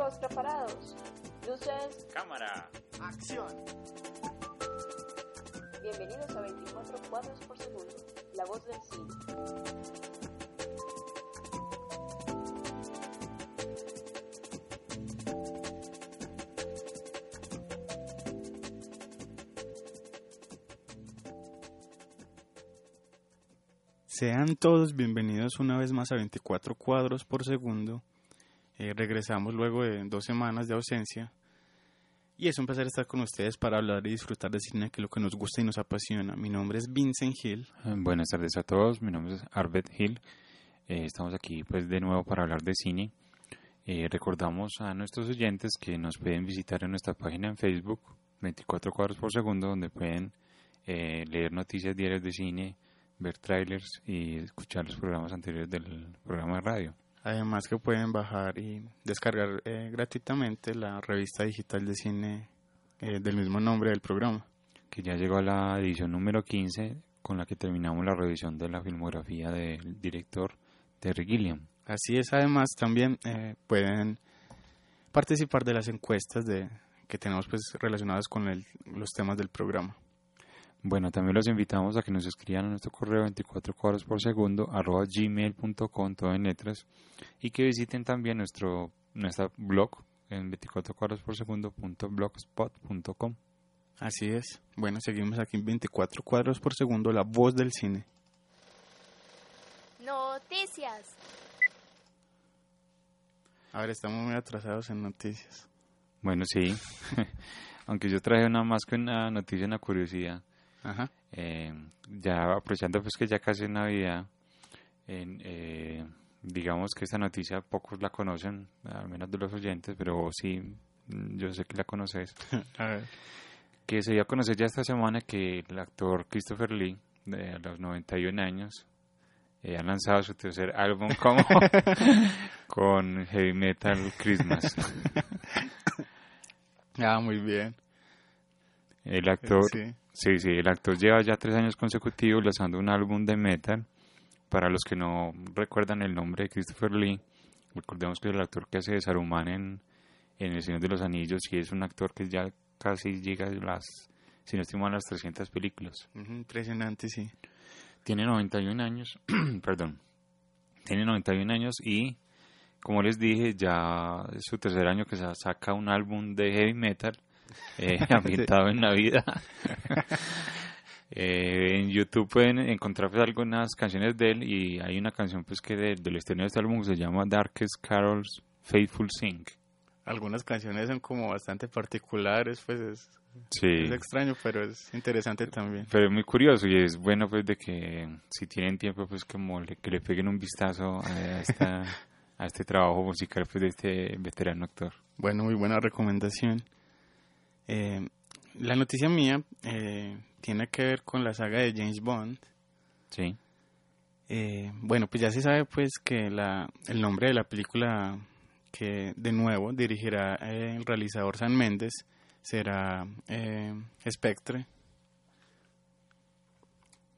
Chicos, preparados. Luces, Cámara. Acción. bienvenidos a 24 cuadros por segundo, la voz del cine. Sean todos bienvenidos una vez más a 24 cuadros por segundo. Eh, regresamos luego de dos semanas de ausencia. Y es un placer estar con ustedes para hablar y disfrutar de cine, que es lo que nos gusta y nos apasiona. Mi nombre es Vincent Hill. Eh, Buenas tardes a todos, mi nombre es Arbet Hill. Eh, estamos aquí pues de nuevo para hablar de cine. Eh, recordamos a nuestros oyentes que nos pueden visitar en nuestra página en Facebook, 24 cuadros por segundo, donde pueden leer noticias diarias de cine, ver trailers y escuchar los programas anteriores del programa de radio. Además que pueden bajar y descargar eh, gratuitamente la revista digital de cine eh, del mismo nombre del programa. que ya llegó a la edición número 15 con la que terminamos la revisión de la filmografía del director Terry Gilliam. Así es, además también eh, pueden participar de las encuestas de, que tenemos pues relacionadas con el- los temas del programa. Bueno, también los invitamos a que nos escriban a nuestro correo 24 cuadros por segundo arroba gmail.com todo en letras y que visiten también nuestro nuestra blog en 24 cuadros por segundo punto blogspot.com. Así es. Bueno, seguimos aquí en 24 cuadros por segundo, la voz del cine. Noticias. A ver, estamos muy atrasados en noticias. Bueno, sí, aunque yo traje una más que una noticia, una curiosidad. Ajá. Eh, ya aprovechando pues que ya casi es Navidad, en, eh, digamos que esta noticia pocos la conocen, al menos de los oyentes, pero sí, yo sé que la conoces, A ver. que se dio a conocer ya esta semana que el actor Christopher Lee, de a los 91 años, eh, ha lanzado su tercer álbum como con Heavy Metal Christmas. Ah, muy bien. El actor, Sí. Sí, sí, el actor lleva ya tres años consecutivos lanzando un álbum de metal. Para los que no recuerdan el nombre de Christopher Lee, recordemos que es el actor que hace de Saruman en, en El Señor de los Anillos y es un actor que ya casi llega a las, si no estoy mal, a las 300 películas. Impresionante, sí. Tiene 91 años, perdón, tiene 91 años y, como les dije, ya es su tercer año que sa- saca un álbum de heavy metal eh, ambientado en Navidad. Eh, en YouTube pueden encontrar pues, algunas canciones de él y hay una canción pues que de- del estreno de este álbum que se llama Darkest Carols Faithful Sing. Algunas canciones son como bastante particulares, pues es, Sí. es extraño, pero es interesante también. Pero es muy curioso y es bueno pues de que si tienen tiempo pues como le, que le peguen un vistazo a, esta, a este trabajo musical pues de este veterano actor. Bueno, muy buena recomendación. Eh, la noticia mía eh, tiene que ver con la saga de James Bond. Sí, Eh, bueno, pues ya se sabe pues que la, el nombre de la película que de nuevo dirigirá el realizador San Méndez será eh, Spectre.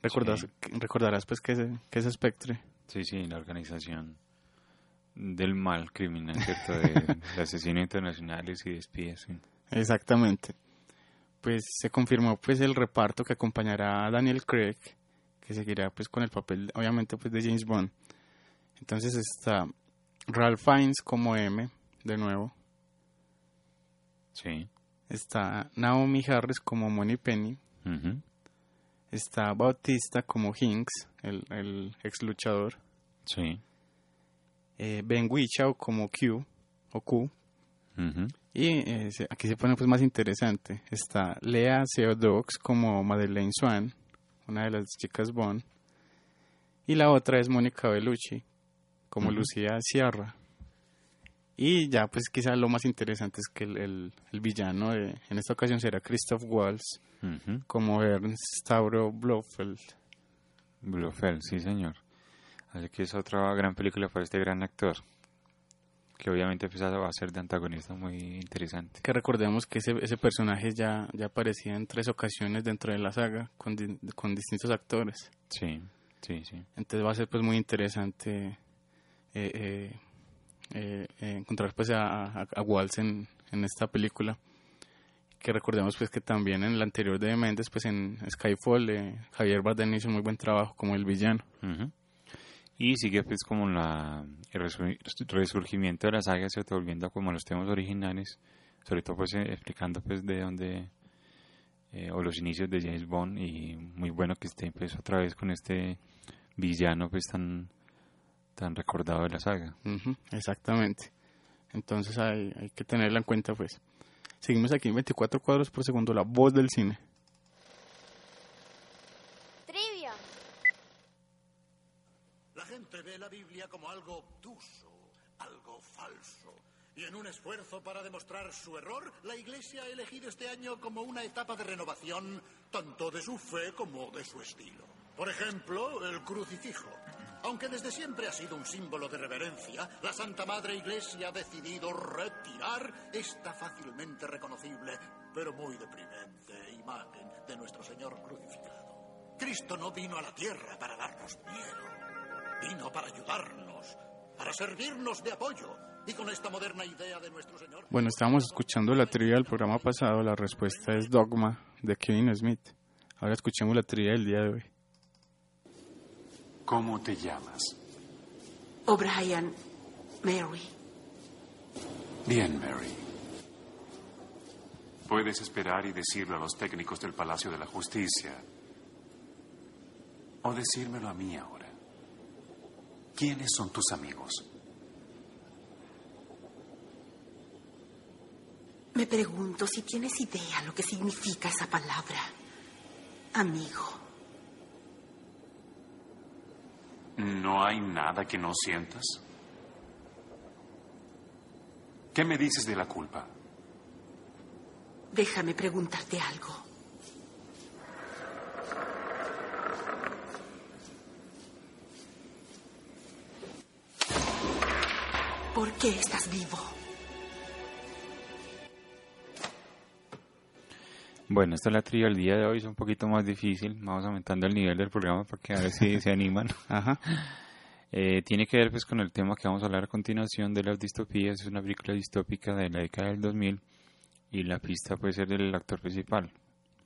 ¿Recordas, Sí. Recordarás pues que es, que es Spectre. sí, sí, la organización del mal criminal, ¿cierto? De, de asesinos internacionales y de espías. sí. Exactamente. Pues se confirmó pues el reparto que acompañará a Daniel Craig, que seguirá pues con el papel obviamente pues de James Bond. Entonces está Ralph Fiennes como M, de nuevo. Sí. Está Naomi Harris como Money Penny. ujú, Está Bautista como Hinks, el, el ex luchador. Sí. eh, Ben Whishaw como Q o Q. Ujú. Y eh, aquí se pone pues más interesante. Está Lea Seodox como Madeleine Swan, una de las chicas Bond. Y la otra es Mónica Bellucci como. Lucía Sierra. Y ya pues quizá lo más interesante es que el, el- el villano de, en esta ocasión será Christoph Waltz como Ernst Stavro Blofeld. Blofeld, sí señor. Así que es otra gran película para este gran actor. Que obviamente pues, va a ser de antagonista muy interesante. Que recordemos que ese, ese personaje ya, ya aparecía en tres ocasiones dentro de la saga con, di- con distintos actores. Sí, sí, sí. Entonces va a ser pues muy interesante eh, eh, eh, eh, encontrar pues a, a, a Waltz en, en esta película. Que recordemos pues que también en la anterior de Méndez, pues en Skyfall, eh, Javier Bardem hizo un muy buen trabajo como el villano. Ujú. Y sigue pues como la, el resu- resurgimiento de la saga, ¿cierto? volviendo como los temas originales, sobre todo pues eh, explicando pues de dónde, eh, o los inicios de James Bond, y muy bueno que esté pues otra vez con este villano pues tan, tan recordado de la saga. Exactamente. Entonces hay, hay que tenerla en cuenta pues. Seguimos aquí en 24 cuadros por segundo, la voz del cine. Trivia. La gente ve la Biblia como algo obtuso, algo falso. Y en un para demostrar su error, la Iglesia ha elegido este año como una etapa de renovación tanto de su fe como de su estilo. Por ejemplo, el crucifijo. Aunque desde siempre ha sido un símbolo de reverencia, la Santa Madre Iglesia ha decidido retirar esta fácilmente reconocible, pero muy deprimente imagen de nuestro Señor crucificado. Cristo no vino a la tierra para darnos miedo. Vino para ayudarnos, para servirnos de apoyo. Y con esta moderna idea de nuestro Señor. Bueno, estábamos escuchando la trivia del programa pasado, la respuesta es Dogma de Kevin Smith. Ahora escuchemos la trivia del día de hoy. ¿Cómo te llamas? O'Brien, Mary. Bien, Mary. Puedes esperar y decirlo a los técnicos del Palacio de la Justicia. O decírmelo a mí ahora. ¿Quiénes son tus amigos? Me pregunto si tienes idea lo que significa esa palabra. Amigo. ¿No hay nada que no sientas? ¿Qué me dices de la culpa? Déjame preguntarte algo. ¿Por qué estás vivo? Bueno, esta es la trivia del día de hoy, es un poquito más difícil, vamos aumentando el nivel del programa para que a ver si se animan. Ajá. Eh, tiene que ver pues con el tema que vamos a hablar a continuación de las distopías, es una película distópica de la década del 2000 y la pista puede ser del actor principal,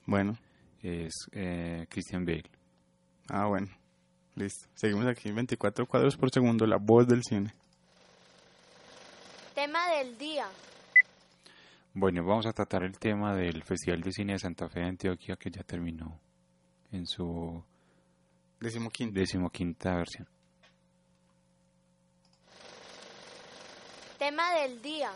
Bueno, es eh, Christian Bale. ah, bueno. Listo. Seguimos aquí en 24 cuadros por segundo, la voz del cine. Tema del día. Bueno, vamos a tratar el tema del Festival de Cine de Santa Fe de Antioquia que ya terminó en su decimoquinta versión. Tema del día.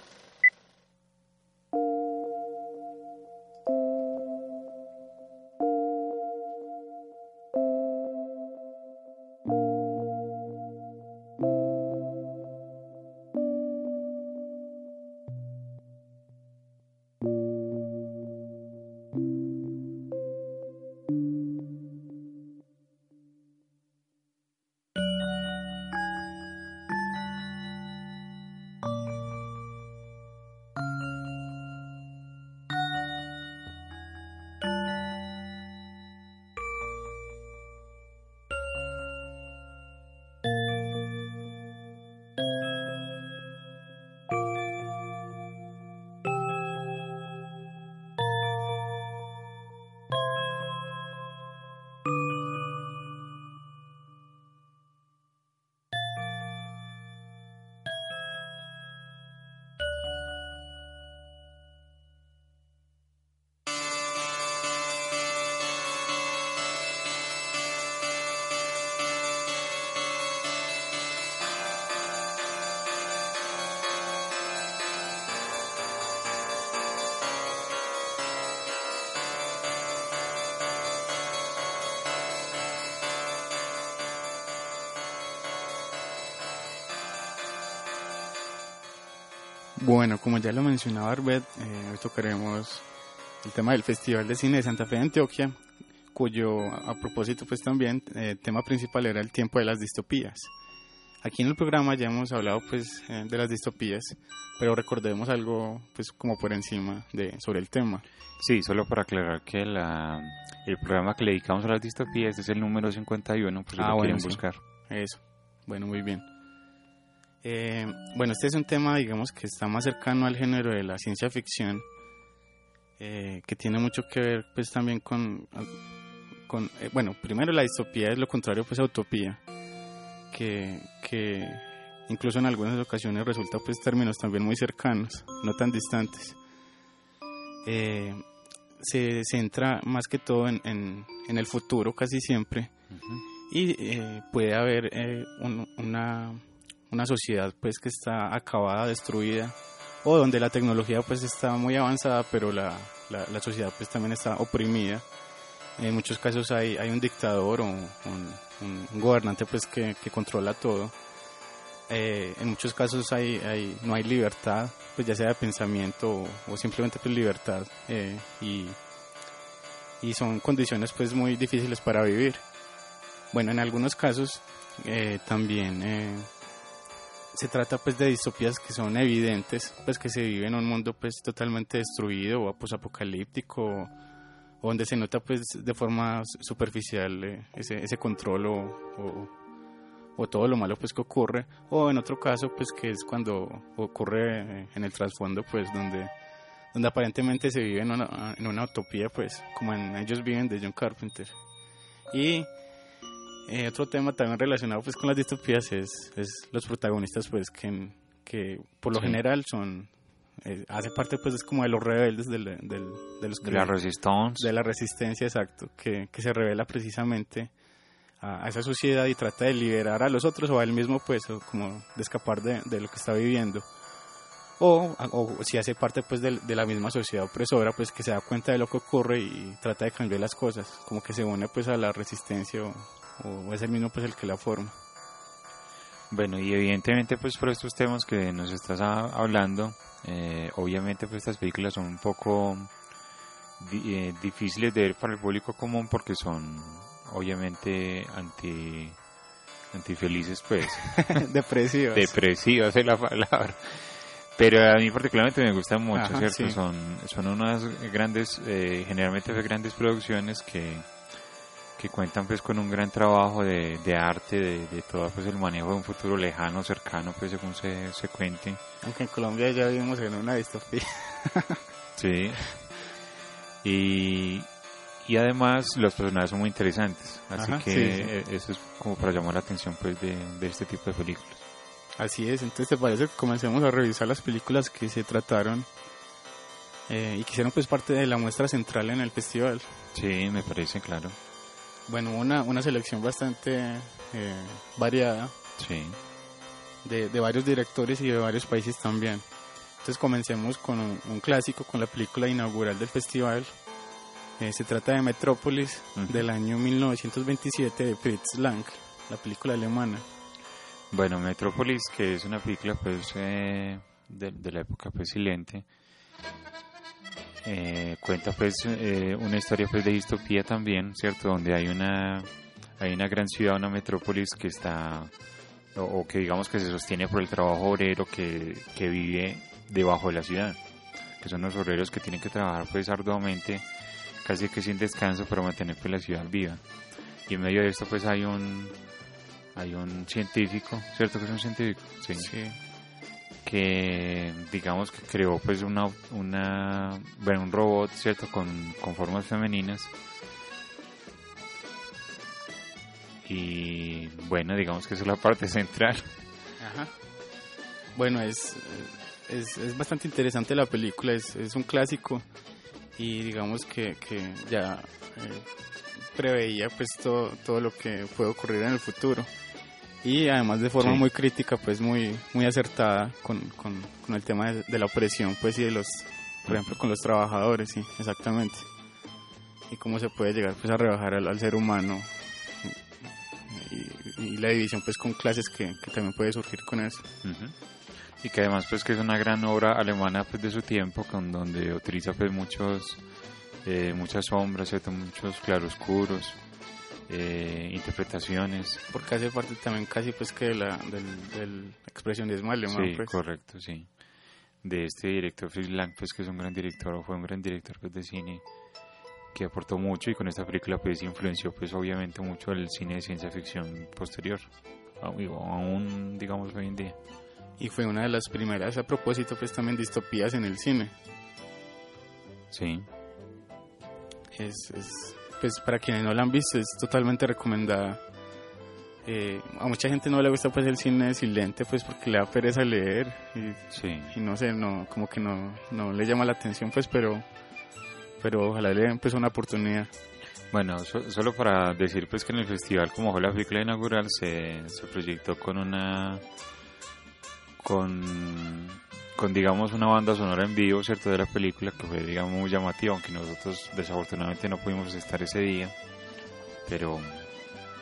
Bueno, como ya lo mencionaba Arbet, eh, hoy tocaremos el tema del Festival de Cine de Santa Fe de Antioquia, cuyo a propósito pues también el tema principal era el tiempo de las distopías. Aquí en el programa ya hemos hablado pues eh, de las distopías, pero recordemos algo pues como por encima de sobre el tema. Sí, solo para aclarar que la, el programa que le dedicamos a las distopías es el número 51, pues si Ah, lo bueno, quieren sí. buscar. Eso, bueno, muy bien. Eh, bueno, este es un tema, digamos, que está más cercano al género de la ciencia ficción, eh, que tiene mucho que ver, pues, también con, con eh, bueno, primero la distopía es lo contrario, pues, a utopía, que, que incluso en algunas ocasiones resulta, pues, términos también muy cercanos, no tan distantes. Se centra más que todo en, en, en el futuro, casi siempre, y puede haber un- una, una sociedad pues que está acabada, destruida o donde la tecnología pues está muy avanzada pero la, la, la sociedad pues también está oprimida. En muchos casos hay, hay un dictador o un, un gobernante pues que, que controla todo. Eh, en muchos casos hay, hay, no hay libertad pues ya sea de pensamiento o, o simplemente pues libertad eh, y, y son condiciones pues muy difíciles para vivir. Bueno, en algunos casos eh, también eh, se trata pues de distopías que son evidentes, pues que se vive en un mundo pues totalmente destruido o apocalíptico o, o donde se nota pues de forma superficial eh, ese, ese control o, o, o todo lo malo pues que ocurre. O en otro caso pues que es cuando ocurre eh, en el trasfondo pues donde donde aparentemente se vive en una, en una utopía pues como en ellos viven de John Carpenter. Y eh, otro tema también relacionado pues con las distopías es, es los protagonistas pues que, que por lo Sí. general son eh, hace parte pues es como de los rebeldes del, del- de los De la Resistance. de la resistencia exacto que, que se revela precisamente a, a esa sociedad y trata de liberar a los otros o a él mismo pues o como de escapar de, de lo que está viviendo o, o si hace parte pues del- de, la misma sociedad opresora pues que se da cuenta de lo que ocurre y trata de cambiar las cosas como que se une pues a la resistencia o, o es el mismo pues el que la forma. Bueno, y evidentemente pues por estos temas que nos estás hablando, eh, obviamente pues estas películas son un poco eh, difíciles de ver para el público común porque son obviamente anti antifelices pues. Depresivas. Depresivas es la palabra. Pero a mí particularmente me gustan mucho Ajá, cierto sí. son son unas grandes eh, generalmente grandes producciones que que cuentan pues con un gran trabajo de, de arte de, de todo pues el manejo de un futuro lejano cercano pues según se, se cuente. Aunque en Colombia ya vivimos en una distopía. Sí. Y y además los personajes son muy interesantes así Ajá, que sí, sí. eh, eso es como para llamar la atención pues de, de este tipo de películas. Así es, entonces te parece que comencemos a revisar las películas que se trataron eh, y que hicieron pues parte de la muestra central en el festival. sí me parece claro Bueno, una, una selección bastante eh, variada sí de, de varios directores y de varios países también. Entonces comencemos con un, un clásico, con la película inaugural del festival. Eh, se trata de Metrópolis Ujú. del año 1927 de Fritz Lang, la película alemana. Bueno, Metrópolis, que es una película pues eh, de, de la época pues silente, eh, cuenta pues eh, una historia pues de distopía también, ¿cierto? Donde hay una hay una gran ciudad, una metrópolis que está o, que digamos que se sostiene por el trabajo obrero que, que vive debajo de la ciudad, que son los obreros que tienen que trabajar pues arduamente, casi que sin descanso para mantener pues la ciudad viva. Y en medio de esto pues hay un hay un científico, ¿cierto que es un científico? Sí. Que digamos que creó pues una, una bueno, un robot, ¿cierto? Con, con formas femeninas. Y bueno, digamos que esa es la parte central. Ajá. Bueno, es, es, es bastante interesante la película, es, es un clásico y digamos que, que ya eh, preveía pues todo, todo lo que puede ocurrir en el futuro y además de forma Sí. muy crítica pues muy muy acertada con, con, con el tema de, de la opresión pues y de los por ejemplo con los trabajadores sí exactamente y cómo se puede llegar pues a rebajar al, al ser humano y, y la división pues con clases que, que también puede surgir con eso y que además pues que es una gran obra alemana pues de su tiempo con donde utiliza pues muchos eh, muchas sombras ¿cierto? muchos claroscuros eh, interpretaciones Porque hace parte también casi pues que de la, del, del expresionismo alemán. sí pues. correcto sí de este director Fritz Lang pues que es un gran director o fue un gran director pues de cine que aportó mucho y con esta película pues influenció pues obviamente mucho el cine de ciencia ficción posterior aún- aún digamos hoy en día Y fue una de las primeras a propósito pues también distopías en el cine. sí Es, es- pues para quienes no la han visto es totalmente recomendada. Eh, a mucha gente no le gusta pues el cine silente pues porque le da pereza leer y, sí y no sé, no como que no, no le llama la atención pues pero pero ojalá le den pues una oportunidad. Bueno, so- solo para decir pues que en el festival como fue la película inaugural se, se proyectó con una con con digamos una banda sonora en vivo, cierto, de la película que fue digamos muy llamativa, aunque nosotros desafortunadamente no pudimos estar ese día, pero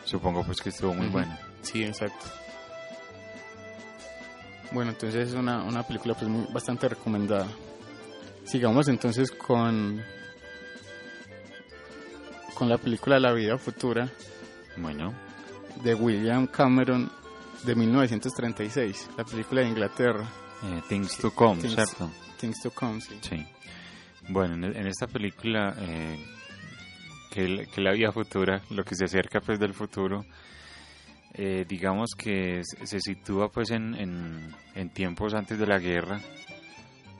supongo pues que estuvo muy bueno. Sí, exacto. Bueno, entonces es una, una película pues muy, bastante recomendada. Sigamos entonces con con la película La vida futura Bueno, de William Cameron de 1936, la película de Inglaterra, eh, Things to Come, Things- ¿cierto? Things to Come. sí. Sí. Bueno, en, en esta película, eh, que, que la vida futura, lo que se acerca pues del futuro, eh, digamos que se, sitúa pues en, en, en tiempos antes de la guerra,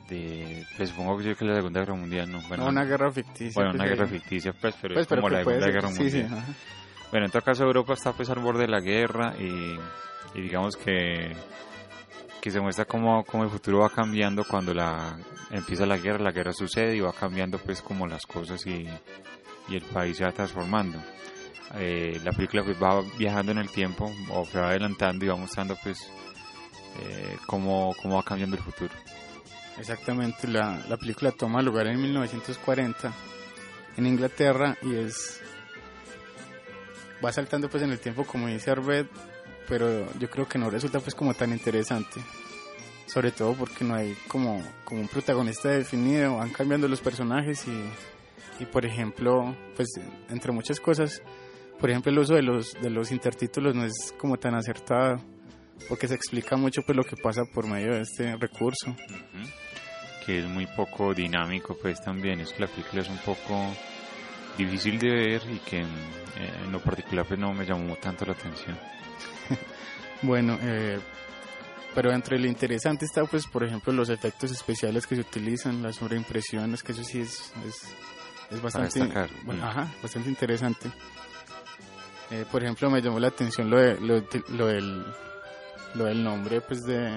de, pues supongo que que la Segunda Guerra Mundial, no, bueno, No, una guerra ficticia. bueno, pues, una de- guerra ficticia pues, pero pues, es como pero la Segunda Guerra sí, sí, Mundial. ajá. Bueno, en todo caso Europa está pues al borde de la guerra y, y digamos que, que se muestra cómo, cómo el futuro va cambiando cuando la empieza la guerra, la guerra sucede y va cambiando pues como las cosas y, y el país se va transformando. Eh, la película pues va viajando en el tiempo o se va adelantando y va mostrando pues eh, cómo, cómo va cambiando el futuro. Exactamente, la, la película toma lugar en 1940 en Inglaterra y es va saltando pues en el tiempo como dice Arbet, pero yo creo que no resulta pues como tan interesante. Sobre todo porque no hay como, como un protagonista definido, van cambiando los personajes y, por ejemplo, pues entre muchas cosas, por ejemplo el uso de los, de los intertítulos no es como tan acertado, porque se explica mucho pues lo que pasa por medio de este recurso. Que es muy poco dinámico pues también es que la película es un poco difícil de ver y que en lo particular pues no me llamó tanto la atención Bueno, eh, pero entre lo interesante está, pues, por ejemplo, los efectos especiales que se utilizan, las sobreimpresiones, que eso sí es, es, es bastante, bueno, mm. ajá, bastante interesante. Eh, por ejemplo, me llamó la atención lo, de, lo, de- lo del, lo del nombre, pues, de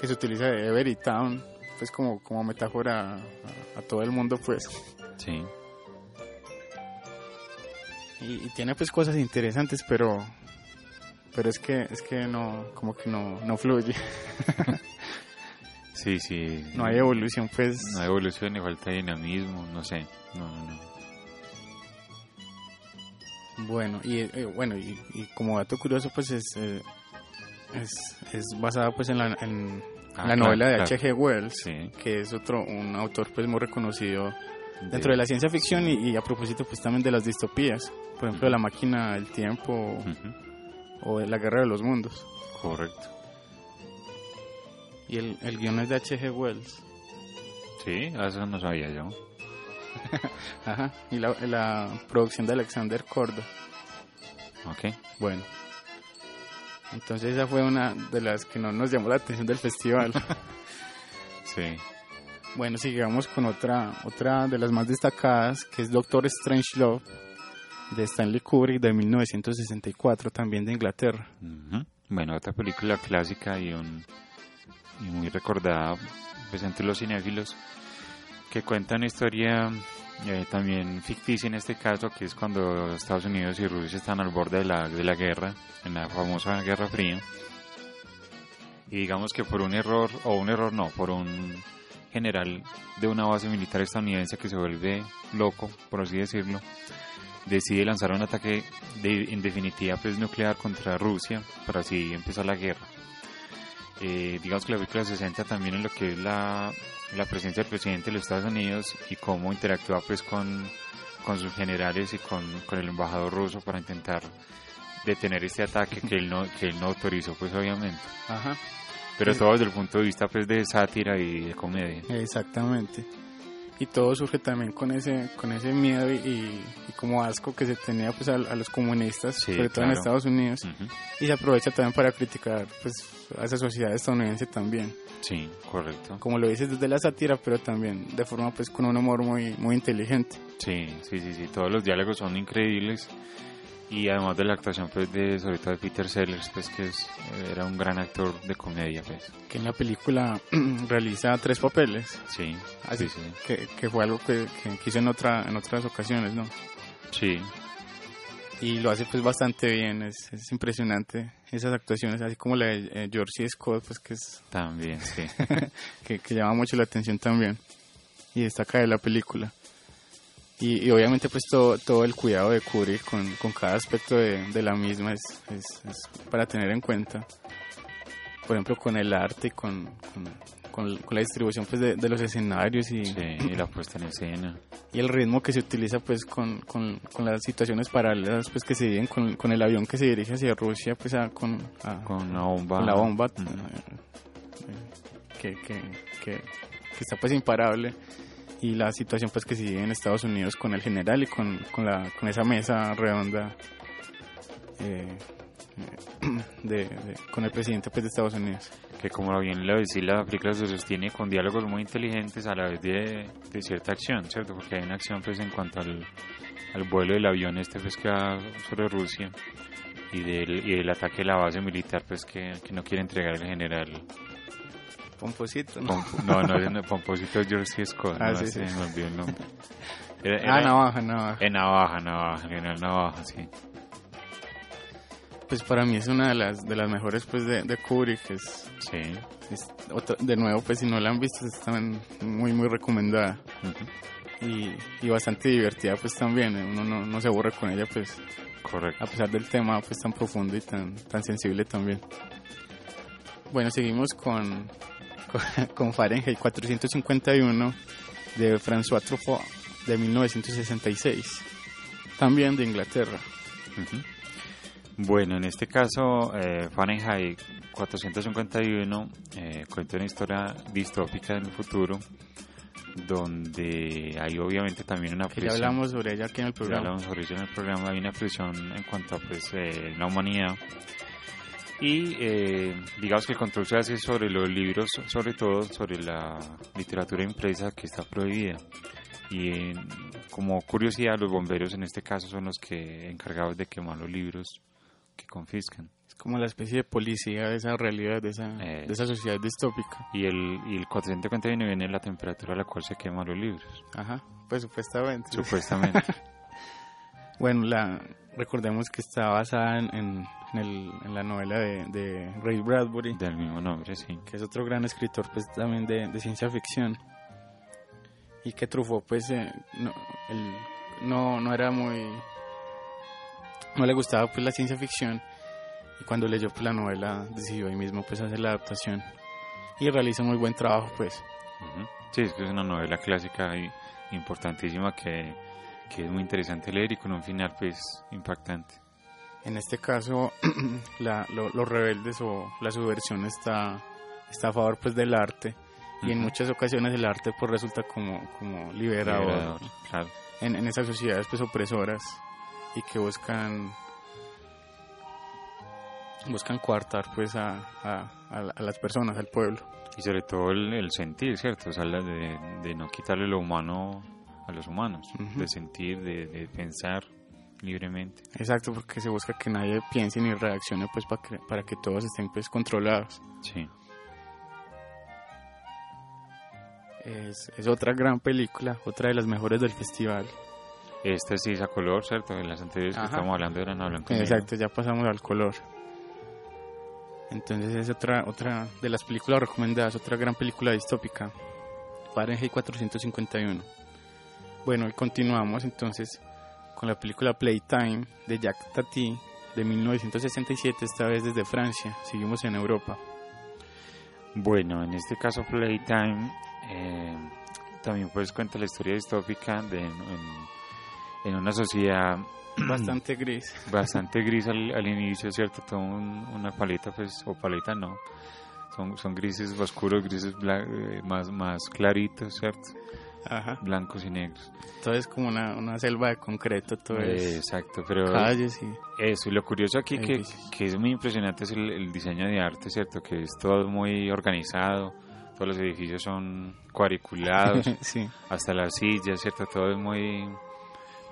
que se utiliza de Every Town, pues, como, como metáfora a, a todo el mundo, pues. sí Y, y tiene, pues, cosas interesantes, pero... Pero es que, es que no, como que no, no fluye. sí sí No hay evolución, pues. no hay evolución ni falta de dinamismo no sé no no no Bueno, y eh, bueno, y, y como dato curioso, pues es, eh, es, es basada pues en la, en Ah, la claro, novela de claro. H.G. Wells, sí que es otro, un autor pues muy reconocido dentro de la ciencia ficción y, y a propósito pues también de las distopías, por ejemplo Ujú. La máquina del tiempo Ujú, o La guerra de los mundos. correcto Y el, el guion es de H.G. Wells. sí eso no sabía yo Ajá, y la, la producción de Alexander Cordo. ok Bueno. Entonces esa fue una de las que no nos llamó la atención del festival. sí Bueno, sigamos con otra, otra de las más destacadas, que es Doctor Strangelove, de Stanley Kubrick, de 1964, también de Inglaterra. Bueno, otra película clásica y, un, y muy recordada pues, entre los cinéfilos que cuenta una historia eh, también ficticia en este caso, que es cuando Estados Unidos y Rusia están al borde de la, de la guerra, en la famosa Guerra Fría. Y digamos que por un error, o un error no, por un general de una base militar estadounidense que se vuelve loco, por así decirlo, decide lanzar un ataque de, en definitiva pues nuclear contra Rusia para así empezar la guerra. Eh, digamos que la película se centra también en lo que es la, la presencia del presidente de los Estados Unidos y cómo interactúa pues con, con sus generales y con, con el embajador ruso para intentar detener este ataque que él no, que él no autorizó pues obviamente. Ajá. Pero Sí. todo desde el punto de vista pues de sátira y de comedia. Exactamente. Y todo surge también con ese, con ese miedo y, como asco que se tenía pues a, a los comunistas, Sí, sobre todo en. Estados Unidos. Y se aprovecha también para criticar pues a esa sociedad estadounidense también. Sí, correcto. Como lo dices desde la sátira, pero también de forma pues con un humor muy, muy inteligente. Sí, sí, sí, sí, todos los diálogos son increíbles y además de la actuación pues de sobre todo de Peter Sellers pues que es, era un gran actor de comedia pues. Que en la película realiza tres papeles. Sí, Así sí, sí. que, que fue algo que, hizo en, otra, en otras ocasiones, ¿no? Sí, y lo hace pues bastante bien, es, es impresionante esas actuaciones, así como la de eh, George C. Scott, pues que es también, sí. que, que llama mucho la atención también y destaca de la película. Y, y obviamente pues todo, todo el cuidado de Kubrick con, con cada aspecto de, de la misma es, es, es para tener en cuenta. Por ejemplo con el arte y con, con, con- la distribución pues de, de los escenarios y, Sí, y la puesta en escena. y el ritmo que se utiliza pues con, con, con las situaciones paralelas pues que se viven con, con el avión que se dirige hacia Rusia pues a, con, a- Con una bomba. la bomba Ujú. eh, que, que, que, que está pues imparable y la situación pues que vive en Estados Unidos con el general y con, con, la, con esa mesa redonda eh, de, de- con el presidente pues de Estados Unidos Que como bien lo decía, la película se sostiene con diálogos muy inteligentes a la vez de, de cierta acción, ¿cierto? Porque hay una acción pues en cuanto al, al vuelo del avión este pues que va sobre Rusia y del, y del ataque a la base militar pues que, que no quiere entregar el general Pomposito ¿no? No, no es el Pomposito es C. Scott, Ah, no, sí, sí. me olvidó el nombre. Era- ah era- navaja navaja En Navaja, Navaja, General Navaja, sí. pues para mí es una de las de las mejores pues de, de Kubrick es, Sí. es otra- de nuevo pues si no la han visto está muy muy recomendada y, y bastante divertida pues también eh, uno no, no se aburre con ella pues Correcto. a pesar del tema pues tan profundo y tan tan sensible también bueno seguimos con con, Fahrenheit 451 de François Truffaut de 1966 también de Inglaterra Ujú. Bueno, en este caso, eh, Fahrenheit 451 eh, cuenta una historia distópica en el futuro, donde hay obviamente también una que ya prisión. hablamos sobre ella aquí en el Ya programa hablamos sobre ello en el programa. Hay una prisión en cuanto a pues, eh, la humanidad. Y eh, digamos que el control se hace sobre los libros, sobre todo sobre la literatura impresa que está prohibida. Y eh, como curiosidad, los bomberos en este caso son los que encargados de quemar los libros que confiscan. es como la especie de policía de esa realidad de esa, Eh. de esa sociedad distópica Y el, y el 451 viene la temperatura a la cual se queman los libros, ajá pues supuestamente supuestamente. Bueno, la, recordemos que está basada en, en, en el- en la novela de, de Ray Bradbury, del mismo nombre, sí. que es otro gran escritor pues también de, de ciencia ficción. Y que Truffaut pues eh, no, él no, no era muy... No le gustaba pues la ciencia ficción y cuando leyó pues la novela decidió ahí mismo pues hacer la adaptación y realiza muy buen trabajo pues. Ujú. Sí, es que es una novela clásica y importantísima que, que es muy interesante leer y con un final pues impactante. En este caso, la, lo- los rebeldes o la subversión está, está a favor pues del arte y en muchas ocasiones el arte pues resulta como, como liberador, Liberador, claro. En, en esas sociedades pues opresoras y que buscan buscan coartar pues a, a, a la- a las personas, al pueblo. Y sobre todo el, el sentir, ¿cierto? O sea, de, de no quitarle lo humano a los humanos, Ujú. de sentir, de, de pensar libremente. Exacto, porque se busca que nadie piense ni reaccione pues para que, para que todos estén pues controlados. Sí, Es, es otra gran película, otra de las mejores del festival. este sí es a color, ¿cierto? En las anteriores que Ajá. estamos hablando eran a blanco. Exacto, ya pasamos al color. Entonces es otra otra de las películas recomendadas, otra gran película distópica. Fahrenheit 451. Bueno, y continuamos entonces con la película Playtime de Jacques Tati de 1967, esta vez desde Francia. Seguimos en Europa. Bueno, en este caso Playtime eh, también pues cuenta la historia distópica de en, en una sociedad bastante gris. Bastante gris al, al inicio, ¿cierto? Todo un- una paleta, pues, o paleta no. Son, son grises oscuros, grises bla- eh, más, más claritos, ¿cierto? Ajá. Blancos y negros. Todo es como una, una selva de concreto, todo Eh, es exacto, pero calles y... eso, y lo curioso aquí que, que es muy impresionante es el, el diseño de arte, ¿cierto? Que es todo muy organizado, todos los edificios son cuadriculados, sí. hasta las sillas, ¿cierto? Todo es muy,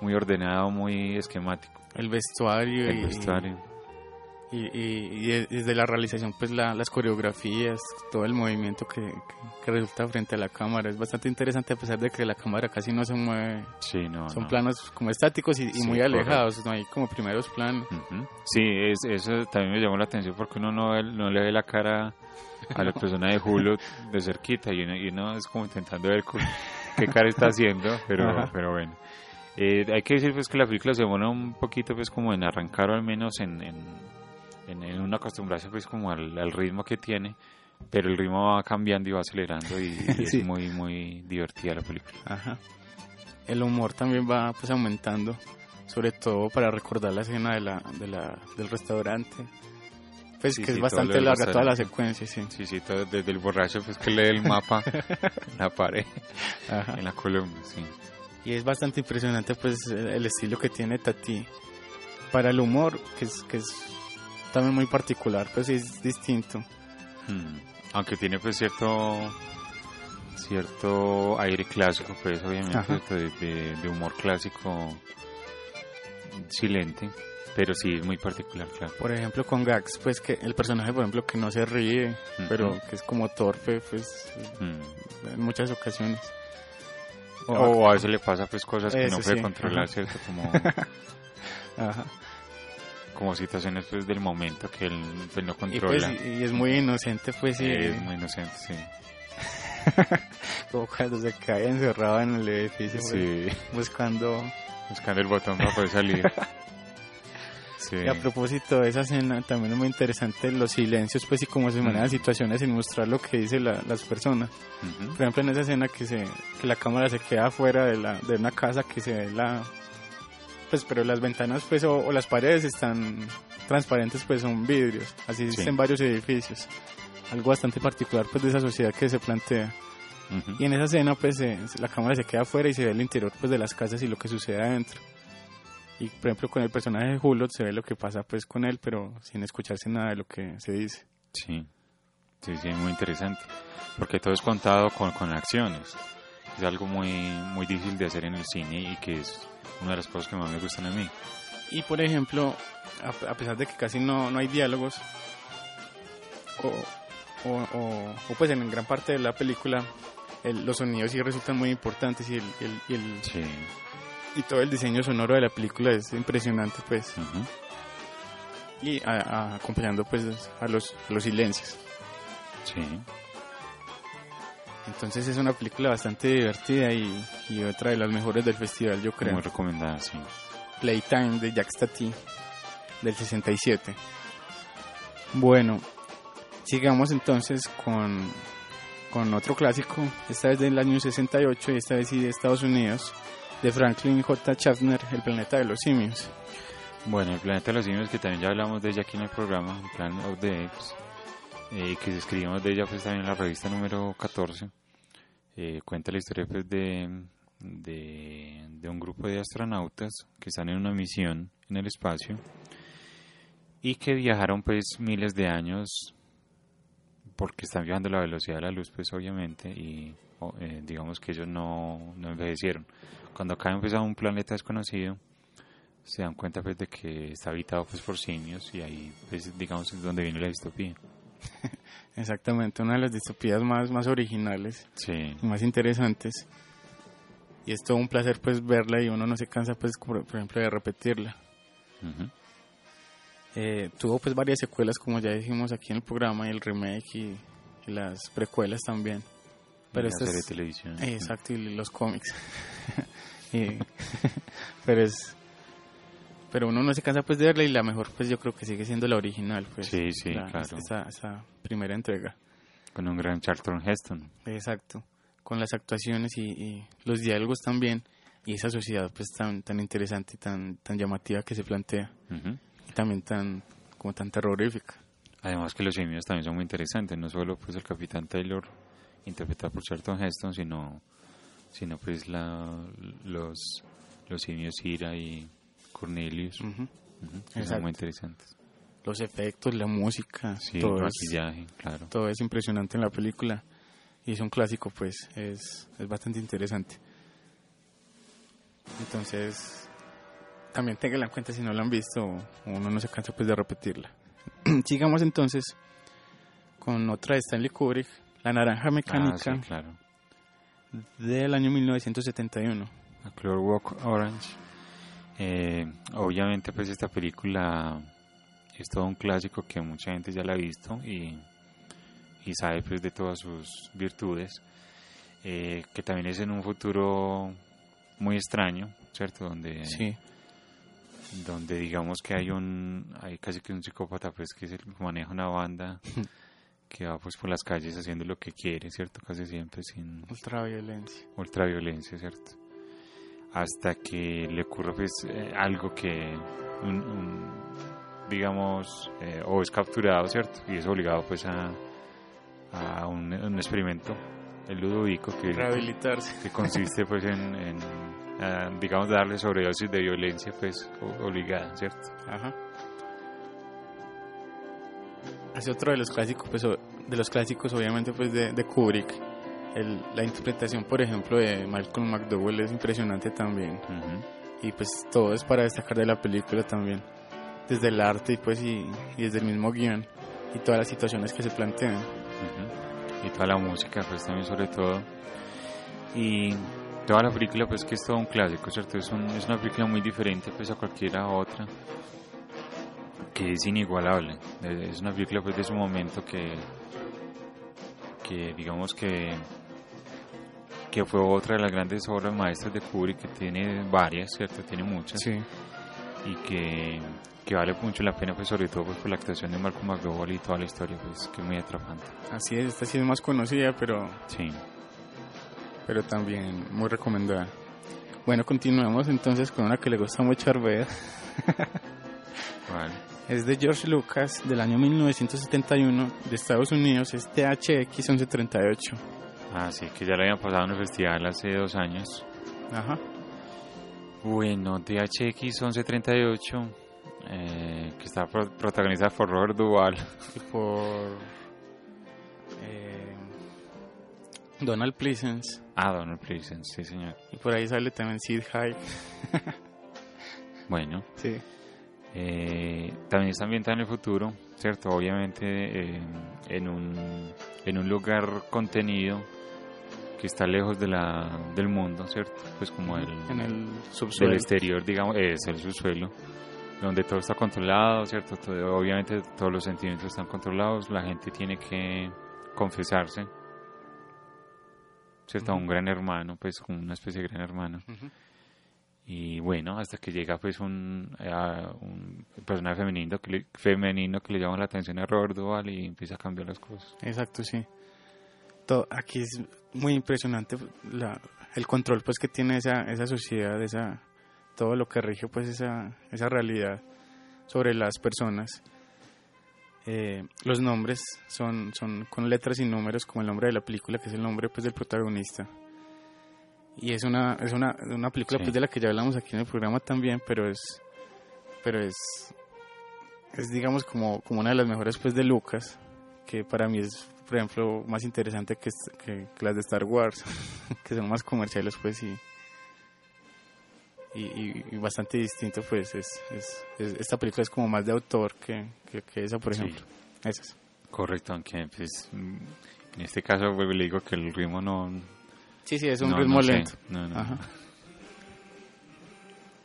muy ordenado, muy esquemático. El vestuario, El y, vestuario. Y, y- y de- desde la realización, pues la- las coreografías, todo el movimiento que, que- que resulta frente a la cámara es bastante interesante a pesar de que la cámara casi no se mueve. Sí, no, Son no. planos como estáticos y, y Sí, muy correcto. alejados, no hay como primeros planos. Sí, es, eso también me llamó la atención porque uno no, no le ve la cara a la persona de Hulu de cerquita y uno, y uno es como intentando ver qué cara está haciendo, pero, Ajá. pero bueno. Eh, hay que decir pues que la película se demora un poquito pues como en arrancar o al menos en, en, en, en uno acostumbrarse pues como al, al ritmo que tiene, pero el ritmo va cambiando y va acelerando y, y Sí. es muy muy divertida la película. Ajá. El humor también va pues aumentando, sobre todo para recordar la escena de la, de la, del restaurante. Pues Sí, que sí, es bastante larga toda la secuencia, sí. Sí, sí, todo desde el borracho pues que lee el mapa en la pared, Ajá. en la columna, sí. Y es bastante impresionante pues el estilo que tiene Tati para el humor, que es, que es también muy particular, pues es distinto. Mm, Aunque tiene pues cierto cierto aire clásico, pues obviamente de, de- de humor clásico silente, pero sí es muy particular, claro. Por ejemplo con Gags, pues que el personaje por ejemplo que no se ríe, pero que es como torpe pues Mm. en muchas ocasiones. O- O a veces le pasa pues cosas que no puede sí, controlar. ¿cierto? Como, Ajá. Como situaciones pues del momento que él pues, no Y, pues, controla. y, es muy inocente pues y es muy inocente, sí. como cuando se cae encerrado en el edificio pues, Sí, buscando buscando el botón para poder salir. Sí. Y a propósito de esa escena, también es muy interesante los silencios, pues, y cómo se manejan Mm. situaciones sin mostrar lo que dicen la- las personas. Por ejemplo, en esa escena que se que la cámara se queda afuera de, la, de una casa que se ve la... Pues, pero las ventanas, pues, o, o las paredes están transparentes, pues, son vidrios. Así Sí. en varios edificios. Algo bastante particular, pues, de esa sociedad que se plantea. Ujú. Y en esa escena, pues, la cámara se queda afuera y se ve el interior, pues, de las casas y lo que sucede adentro. Y, por ejemplo, con el personaje de Hulot se ve lo que pasa, pues, con él, pero sin escucharse nada de lo que se dice. Sí, sí, sí, muy interesante. Porque todo es contado con, con acciones. Es algo muy, muy difícil de hacer en el cine y que es una de las cosas que más me gustan a mí. Y, por ejemplo, a, a pesar de que casi no, no hay diálogos, o, o, o- o, pues, en gran parte de la película, el- los sonidos sí resultan muy importantes y, el, el- y, el- Sí. y todo el diseño sonoro de la película es impresionante, pues. Y a- a- acompañando, pues, a los, a los silencios. Sí. Entonces es una película bastante divertida y, y otra de las mejores del festival, yo creo. Muy recomendada, sí. Playtime de Jack Stati del 67. Bueno, sigamos entonces con, con otro clásico, esta vez del año 68 y esta vez sí de Estados Unidos, de Franklin J. Schaffner, El planeta de los simios. Bueno, el planeta de los simios, que también ya hablamos de ella aquí en el programa, Plan of the Apes, eh, que escribimos de ella pues también en la revista número 14. Eh, cuenta la historia pues de, de, de un grupo de astronautas que están en una misión en el espacio y que viajaron pues miles de años porque están viajando a la velocidad de la luz pues obviamente y o, eh, digamos que ellos no, no envejecieron. Cuando caen pues a un planeta desconocido se dan cuenta pues de que está habitado pues por simios y ahí pues digamos es donde viene la distopía. Exactamente, una de las distopías más, más originales Sí, y más interesantes. Y es todo un placer pues verla y uno no se cansa pues por, por ejemplo de repetirla. ujú, Eh, tuvo pues varias secuelas como ya dijimos aquí en el programa y el remake y, y las precuelas también. Pero la serie es- de televisión. Eh, Exacto, y los cómics. Y- pero es pero uno no se cansa pues de verla y la mejor pues yo creo que sigue siendo la original pues Sí, sí, la- claro. esa, esa primera entrega Con un gran Charlton Heston. Exacto. Con las actuaciones y, y los diálogos también. Y esa sociedad pues tan, tan interesante, tan, tan llamativa que se plantea. Ujú. Y también tan, como tan terrorífica. Además que los simios también son muy interesantes, no solo pues el Capitán Taylor interpretado por Charlton Heston, sino, sino pues la, los, los simios Ira y Cornelius, Ujú. ujú, que son Exacto. muy interesantes. Los efectos, la música, Sí, todo, el es, maquillaje, claro. todo es impresionante en la película. Y es un clásico, pues es, es bastante interesante. Entonces, también ténganla en cuenta si no la han visto, uno no se cansa pues de repetirla. Sigamos entonces con otra de Stanley Kubrick, La Naranja Ah, Mecánica, sí, claro. del año 1971. A Clockwork Orange. Eh, obviamente pues esta película es todo un clásico que mucha gente ya la ha visto y, y sabe pues de todas sus virtudes. Eh, que también es en un futuro muy extraño, ¿cierto? Donde, Sí, donde digamos que hay un hay casi que un psicópata pues que es el que maneja una banda que va pues por las calles haciendo lo que quiere, ¿cierto? Casi siempre sin ultraviolencia. ultraviolencia, ¿cierto? Hasta que le ocurre pues eh, algo que, un- un, digamos, eh, o es capturado, ¿cierto? Y es obligado pues a, a un, un experimento, el ludovico, que, Rehabilitarse. que consiste pues en, en, digamos, darle sobredosis de violencia pues obligada, ¿cierto? Ajá. Hace otro de los clásicos, pues, de los clásicos, obviamente, pues, de, de Kubrick. El- la interpretación, por ejemplo, de Malcolm McDowell es impresionante también. Ujú. Y pues todo es para destacar de la película también. Desde el arte y pues y, y desde el mismo guion. Y todas las situaciones que se plantean. Ujú. y toda la música pues también sobre todo y toda la película pues que es todo un clásico cierto es, un- es una película muy diferente pues a cualquiera otra que es inigualable es una película pues de su momento que que digamos que que fue otra de las grandes obras maestras de Kubrick que tiene varias cierto tiene muchas Sí. y que, que vale mucho la pena pues sobre todo pues por la actuación de Malcolm McDowell y toda la historia pues que es muy atrapante Así es, esta sí es más conocida, pero, sí pero también muy recomendada. Bueno, continuamos entonces con una que le gusta mucho a Arbed. Vale. Es de George Lucas del año 1971 de Estados Unidos, es THX 1138. Ah, sí, que ya lo habían pasado en el festival hace dos años. Ajá. Bueno, DHX 1138, eh, que está pro- protagonizada por Robert Duvall. Y por eh, Donald Pleasence. Ah, Donald Pleasence, sí, señor. Y por ahí sale también Sid Haig. Bueno, Sí. eh, también está ambientada en el futuro, ¿cierto? Obviamente eh, en, un, en un lugar contenido que está lejos de la, del mundo, ¿cierto? Pues como el, En el del subsuelo. exterior, digamos, es el subsuelo, donde todo está controlado, ¿cierto? Todo- obviamente todos los sentimientos están controlados, la gente tiene que confesarse, ¿cierto? A un gran hermano, pues como una especie de gran hermano. Ujú. Y bueno, hasta que llega pues un, a un personaje femenino que, le, femenino que le llama la atención a Robert Duvall y empieza a cambiar las cosas. Exacto, sí. Todo, aquí es muy impresionante la, el control pues que tiene esa, esa sociedad, esa, todo lo que rige pues esa, esa realidad sobre las personas. Eh, los nombres son, son con letras y números como el nombre de la película, que es el nombre pues del protagonista. Y es una, es una, una película Sí. pues de la que ya hablamos aquí en el programa también, pero es, pero es, es digamos como, como una de las mejores pues de Lucas, que para mí es, por ejemplo, más interesante que, que, que las de Star Wars, que son más comerciales pues y, y, y- bastante distinto pues es, es- es- esta película es como más de autor que, que, esa por Sí. ejemplo esas Correcto, aunque pues mm, en este caso pues, le digo que el ritmo no... sí sí es un no- ritmo no lento no, no. Ajá.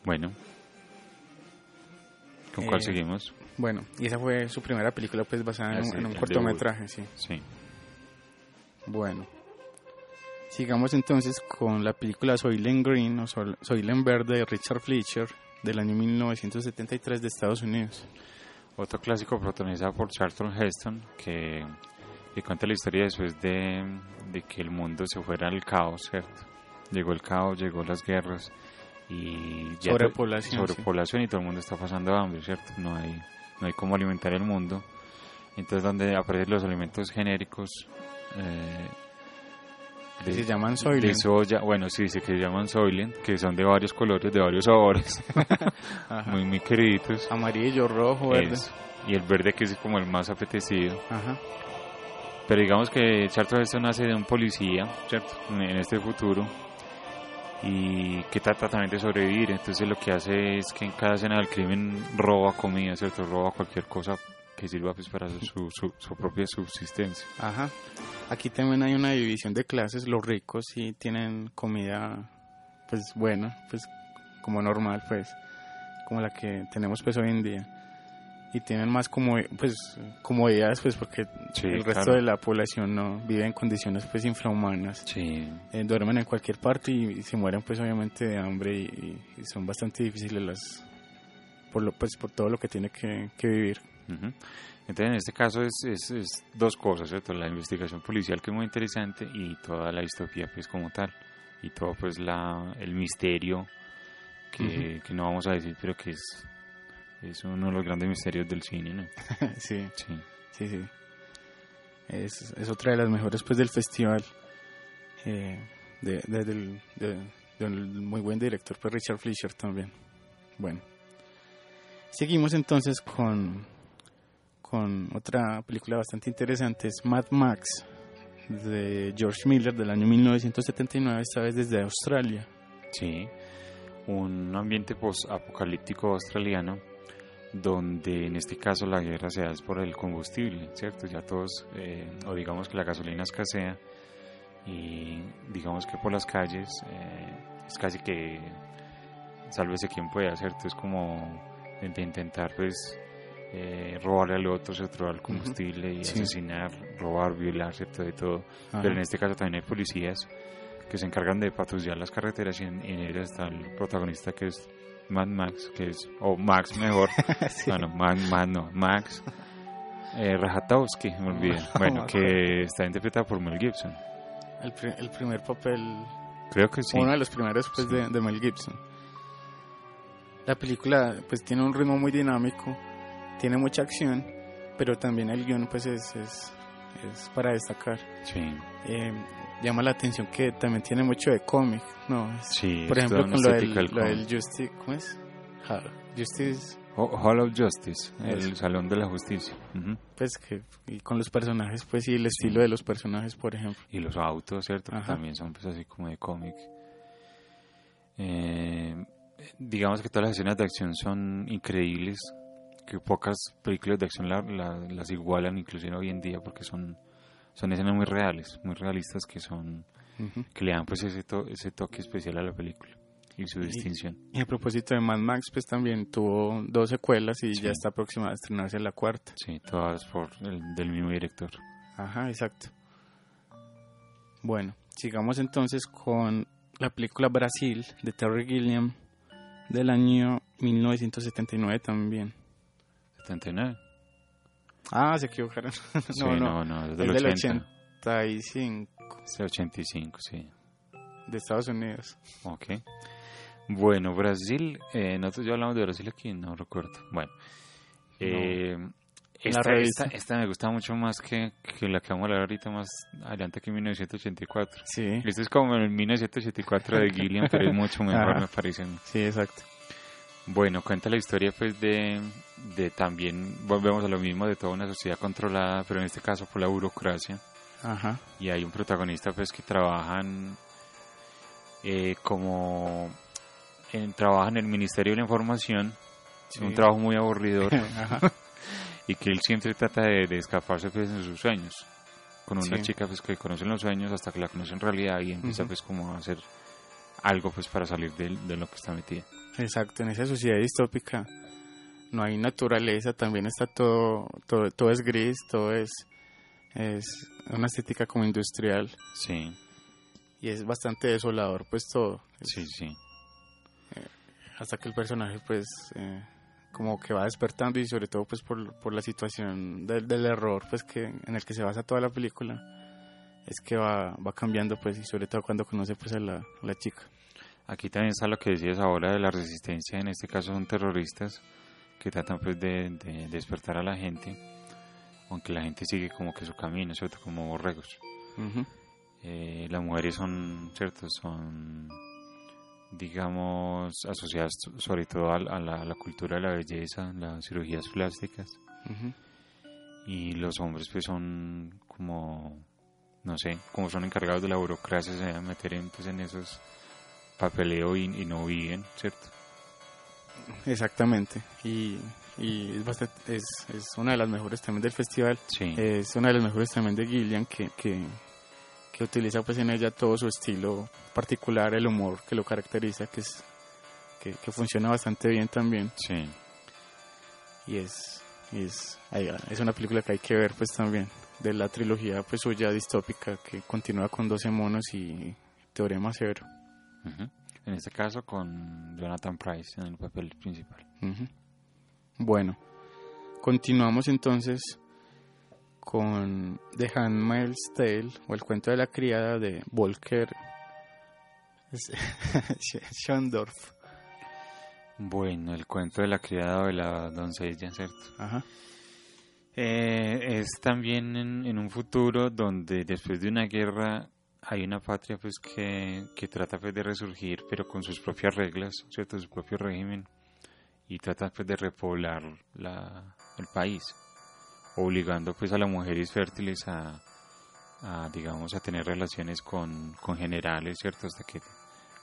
Bueno. ¿Con cuál Eh, seguimos? Bueno y esa fue su primera película pues basada en, Ah, un- sí, en un el cortometraje sí Sí. bueno sigamos entonces con la película Soylent Green o Soylent Verde de Richard Fleischer del año 1973 de Estados Unidos Otro clásico protagonizado por Charlton Heston, que Y cuenta la historia después de, de que el mundo se fuera al caos, ¿cierto? Llegó el caos, llegó las guerras y to- Sobrepoblación, sí. sobrepoblación y todo el mundo está pasando hambre, ¿cierto? No hay, no hay cómo alimentar el mundo. Entonces donde aparecen los alimentos genéricos eh, Que se llaman Soylent. de soya, bueno, sí, sí, que se llaman Soylent, que son de varios colores, de varios sabores, muy, muy queridos. Amarillo, rojo, verde. Eso. Y el verde que es como el más apetecido. Ajá. Pero digamos que Charlton Heston nace de un policía, ¿cierto? En este futuro. Y que trata también de sobrevivir. Entonces lo que hace es que en cada escena del crimen roba comida, ¿cierto? Roba cualquier cosa que sirva pues para su, su, su propia subsistencia. Ajá. Aquí también hay una división de clases. Los ricos sí tienen comida, pues buena, pues como normal, pues, como la que tenemos pues hoy en día. Y tienen más como, pues, comodidades, pues, porque Sí, el resto claro. de la población no vive en condiciones pues infrahumanas. Sí, Eh, duermen en cualquier parte y, y se mueren pues obviamente de hambre y, y- son bastante difíciles las por lo pues por todo lo que tiene que, que vivir Ujú. Entonces, en este caso es, es, es dos cosas, ¿cierto? La investigación policial que es muy interesante y toda la distopía pues como tal. Y todo pues la, el misterio que, que no vamos a decir, pero que es, es uno de los grandes misterios del cine, ¿no? sí. Sí. sí sí. Es, es otra de las mejores pues del festival. Eh, de, de- del, de- del muy buen director pues Richard Fleischer también. Bueno. Seguimos entonces con con otra película bastante interesante. Es Mad Max de George Miller del año 1979 esta vez desde Australia. Sí, un ambiente post-apocalíptico australiano donde en este caso la guerra se da es por el combustible, ¿cierto? Ya todos, eh, o digamos que la gasolina escasea y digamos que por las calles eh, es casi que sálvese quien pueda, ¿cierto? Es como de, intentar pues eh, robarle al otro, ¿cierto? Robar el combustible y Sí. asesinar, robar, violar, ¿cierto? De todo. Ajá. Pero en este caso también hay policías que se encargan de patrullar las carreteras y en, en ellas está el protagonista que es Mad Max, que es, o Max mejor, bueno, Mad, Mad no, Max eh, Rajatowski, me olvidé, bueno, que está interpretado por Mel Gibson. el, pri- el primer papel Creo que sí. uno de los primeros pues, Sí. de, de Mel Gibson. La película pues tiene un ritmo muy dinámico, tiene mucha acción, pero también el guion pues es, es, es para destacar. Sí, Eh, llama la atención que también tiene mucho de cómic, ¿no? Sí. por es ejemplo con lo del, lo. Justice, ¿cómo es? Justice, Hall of Justice, el Eso. Salón de la Justicia. Pues que y con los personajes pues y el estilo de los personajes por ejemplo. Y los autos, ¿cierto? Ajá. también son pues así como de cómic. Eh, digamos que todas las escenas de acción son increíbles, que pocas películas de acción la- la- las igualan inclusive hoy en día porque son, son escenas muy reales, muy realistas que son que le dan pues ese, to- ese toque especial a la película y su Y- distinción. Y a propósito de Mad Max pues también tuvo dos secuelas y Sí. ya está próxima a estrenarse la cuarta. Sí, todas por el, del mismo director. Ajá, exacto. Bueno, sigamos entonces con la película Brasil de Terry Gilliam del año 1979 también. 79. Ah, se equivocaron. no, Sí, no, no, no, es es del del 80. 85 Es del 85, sí. de Estados Unidos. Ok. Bueno, Brasil, eh, nosotros ya hablamos de Brasil aquí, no recuerdo. Bueno, eh, esta, revista. esta, esta me gusta mucho más que, que la que vamos a hablar ahorita más adelante que en 1984. Sí, Este es como el 1984 de Gilliam, pero es mucho mejor, Ajá. me parece sí, exacto. Bueno, cuenta la historia pues de, de también, volvemos a lo mismo, de toda una sociedad controlada, pero en este caso por la burocracia. Ajá, y hay un protagonista pues que trabajan eh, como en, trabaja en el Ministerio de la Información sí. un trabajo muy aburridor Ajá, y que él siempre trata de, de escaparse pues en sus sueños con una Sí. chica pues que conoce en los sueños hasta que la conoce en realidad y empieza pues como a hacer algo pues para salir de, de lo que está metida exacto. En esa sociedad distópica no hay naturaleza, también está todo, todo, todo es gris, todo es, es una estética como industrial. sí y es bastante desolador pues todo sí sí hasta que el personaje pues eh, como que va despertando y sobre todo pues por, por la situación del, del error pues que en el que se basa toda la película es que va, va cambiando pues y sobre todo cuando conoce pues a la, a la chica. Aquí también está lo que decías ahora de la resistencia, en este caso son terroristas que tratan pues de, de despertar a la gente, aunque la gente sigue como que su camino, ¿cierto? Como borregos. Eh, las mujeres son, ¿cierto? Son, digamos, asociadas sobre todo a, a la, a la cultura de la belleza, las cirugías plásticas, y los hombres pues son como, no sé, como son encargados de la burocracia, se deben meter en, pues, en esos papeleo y, y no viven, ¿cierto? Exactamente. Y, y es, bastante, es, es una de las mejores también del festival. Sí. Es una de las mejores también de Gillian que, que, que utiliza pues en ella todo su estilo particular, el humor que lo caracteriza, que es que, que funciona bastante bien también. Sí. Y es, es, es una película que hay que ver pues también de la trilogía pues suya distópica que continúa con 12 monos y Teorema Cero. En este caso con Jonathan Price en el papel principal. Bueno, continuamos entonces con The Handmaid's Tale o el cuento de la criada de Volker Schondorf. Bueno, el cuento de la criada o de la doncella, ¿cierto? Ajá. Eh, es también en, en un futuro donde después de una guerra hay una patria pues que, que trata pues de resurgir pero con sus propias reglas, ¿cierto? Su propio régimen y trata pues de repoblar la, el país obligando pues a las mujeres fértiles a, a, digamos a tener relaciones con, con generales, ¿cierto? Hasta que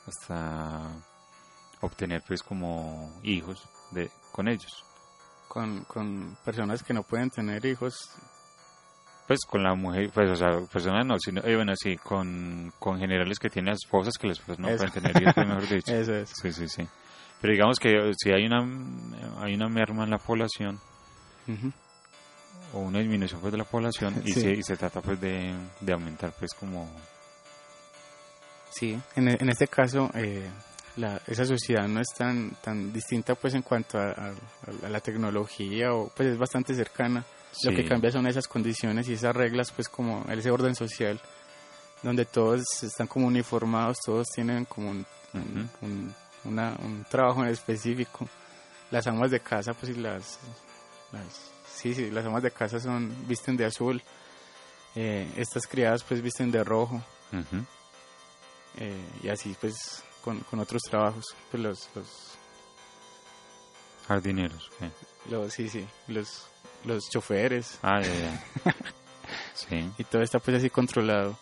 hasta obtener pues como hijos de con ellos. Con, con personas que no pueden tener hijos. Pues con la mujer, pues o sea, personas no, sino, eh, bueno, sí, con, con generales que tienen esposas que las esposas no Eso. pueden tener hijos, pues, mejor dicho. Eso es. Sí, sí, sí. Pero digamos que eh, si hay una, hay una merma en la población o una disminución pues de la población y, Sí. se, y se trata pues de, de aumentar pues como... Sí, en, en este caso eh, la, esa sociedad no es tan tan distinta pues en cuanto a, a- a la tecnología o pues es bastante cercana. Lo que cambia son esas condiciones y esas reglas pues como ese orden social donde todos están como uniformados, todos tienen como un, un- Ujú. un- una- un trabajo en específico. Las amas de casa pues y las, las sí, sí, las amas de casa son visten de azul. Eh, estas criadas pues visten de rojo eh, y así pues con, con otros trabajos pues los los, Jardineros. ¿qué? los sí sí los los choferes Ah, ya, ya. Sí. y todo está pues así controlado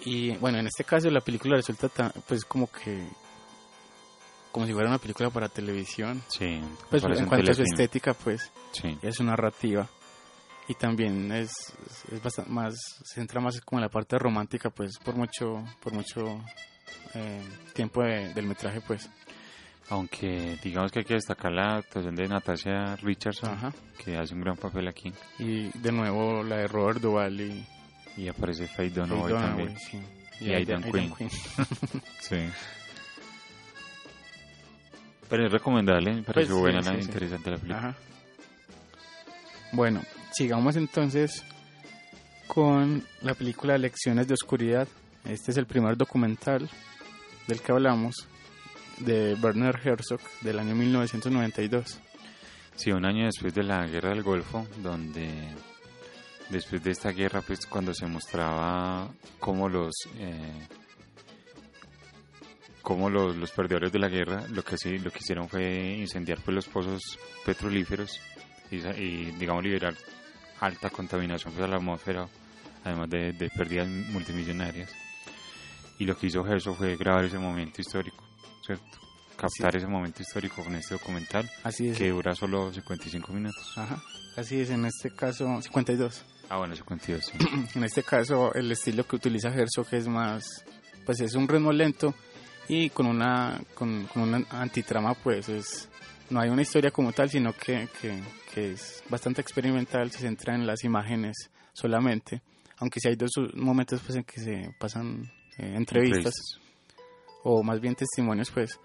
y bueno en este caso la película resulta tan- pues como que como si fuera una película para televisión Sí. pues parece en cuanto a su telefilm. estética pues Sí. y a su narrativa y también es es bastante más se centra más como en la parte romántica pues por mucho por mucho eh, tiempo de- del metraje pues Aunque digamos que hay que destacar la actuación de Natasha Richardson, Ajá. que hace un gran papel aquí. Y de nuevo la de Robert Duvall y Y aparece Faye Dunaway también. sí. Y Aidan Quinn. Sí. Pero es recomendable, me pareció Pues, buena, sí, la- sí. interesante la película. Ajá. Bueno, sigamos entonces con la película Lecciones de Oscuridad. Este es el primer documental del que hablamos, de Werner Herzog, del año 1992. Sí, un año después de la guerra del Golfo, donde después de esta guerra, pues cuando se mostraba cómo los eh, cómo los, los perdedores de la guerra lo que sí lo que hicieron fue incendiar pues los pozos petrolíferos y, digamos liberar alta contaminación pues, a la atmósfera, además de, de pérdidas multimillonarias. Y lo que hizo Herzog fue grabar ese momento histórico, ¿cierto? Captar ese momento histórico con este documental Así es. que dura solo 55 minutos. Ajá. Así es, en este caso 52. Ah, bueno, 52, sí. En este caso el estilo que utiliza Herzog es más, pues es un ritmo lento y con una, con, con una antitrama pues es, no hay una historia como tal, sino que, que, que es bastante experimental, se centra en las imágenes solamente, aunque sí hay dos momentos pues en que se pasan eh, entrevistas o más bien testimonios pues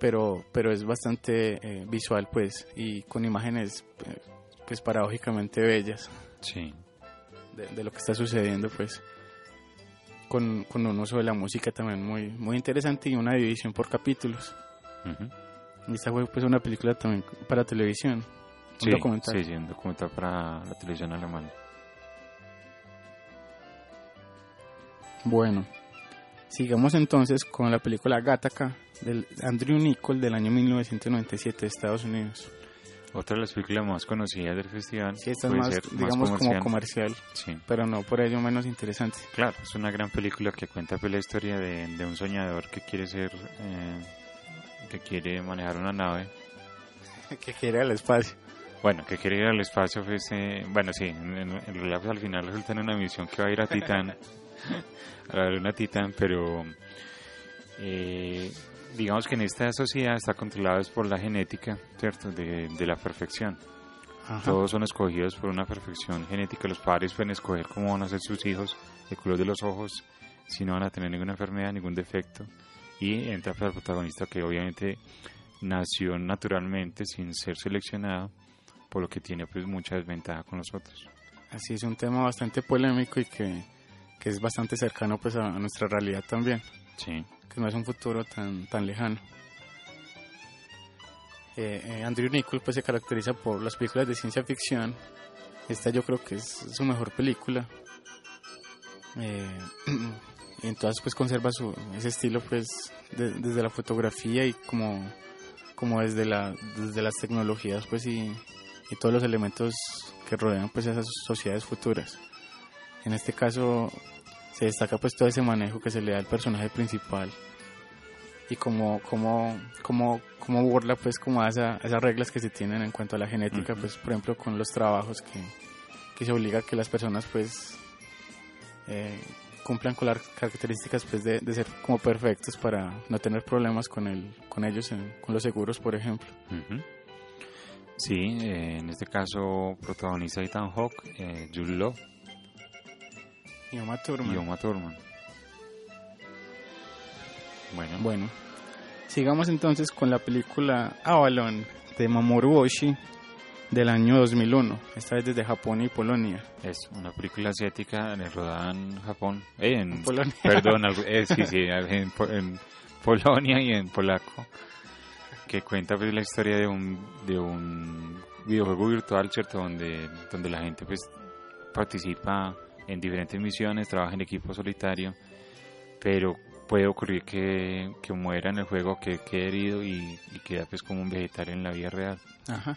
pero, pero es bastante eh, visual, pues, y con imágenes, eh, pues, paradójicamente bellas Sí. de, de lo que está sucediendo, pues, con, con un uso de la música también muy, muy interesante y una división por capítulos. Y esta fue, pues, una película también para televisión, un Sí, documental. sí, sí, un documental para la televisión alemana. Bueno, sigamos entonces con la película Gattaca del Andrew Nichol del año 1997 de Estados Unidos. Otra de las películas más conocidas del festival. Sí, esta es más, ser digamos, como comercial. comercial, Sí, pero no por ello menos interesante. claro, es una gran película que cuenta pues, la historia de, de un soñador que quiere ser, eh, que quiere manejar una nave. que quiere al espacio. Bueno, que quiere ir al espacio, pues, eh, bueno, sí, en, en- en pues, al final resulta en una misión que va a ir a Titán, a la luna Titán, pero eh, digamos que en esta sociedad está controlada por la genética, ¿cierto? De, de la perfección. Ajá. Todos son escogidos por una perfección genética. Los padres pueden escoger cómo van a ser sus hijos, el color de los ojos, si no van a tener ninguna enfermedad, ningún defecto. Y entra el protagonista que obviamente nació naturalmente sin ser seleccionado, por lo que tiene pues mucha desventaja con los otros. Así es un tema bastante polémico y que, que es bastante cercano pues a, nuestra realidad también, Sí, que no es un futuro tan, tan lejano. Eh, eh, Andrew Nichol pues se caracteriza por las películas de ciencia ficción. Esta yo creo que es su mejor película. Eh, y entonces pues conserva su, ese estilo pues de- desde la fotografía y como, como desde, la, desde las tecnologías pues y, y todos los elementos que rodean pues esas sociedades futuras. En este caso se destaca pues todo ese manejo que se le da al personaje principal y como como como como burla pues como a, esa- a esas reglas que se tienen en cuanto a la genética pues por ejemplo con los trabajos que, que se obliga a que las personas pues eh, cumplan con las características pues de, de ser como perfectos para no tener problemas con el con ellos en- con los seguros por ejemplo. Sí, eh, en este caso protagoniza Ethan Hawke, eh, Jude Law y Uma Thurman. y Uma Thurman. Bueno, Bueno, sigamos entonces con la película Avalon de Mamoru Oshii del año 2001, esta vez desde Japón y Polonia. es una película asiática rodada en Japón, eh, en, Polonia. perdón, eh, sí, sí, en, en Polonia y en polaco, que cuenta pues la historia de un, de un videojuego virtual, ¿cierto? Donde, donde la gente pues participa en diferentes misiones, trabaja en equipo solitario, pero puede ocurrir que, que muera en el juego, que quede herido y, y queda pues como un vegetal en la vida real. Ajá.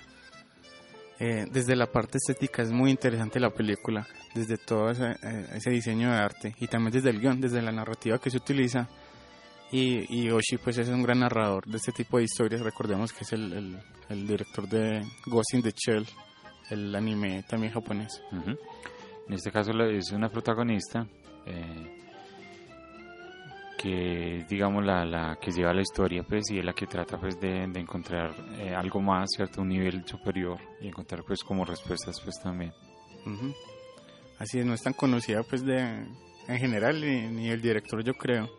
Eh, desde la parte estética es muy interesante la película, desde todo ese, eh, ese diseño de arte y también desde el guion, desde la narrativa que se utiliza. Y, y Oshii pues es un gran narrador de este tipo de historias, recordemos que es el, el- el director de Ghost in the Shell, el anime también japonés. Ujú. En este caso es una protagonista eh, que es, digamos la, la que lleva la historia pues y es la que trata pues de, de encontrar eh, algo más, cierto, un nivel superior y encontrar pues como respuestas pues también. Ujú. Así es, no es tan conocida pues de en general ni, ni el director yo creo.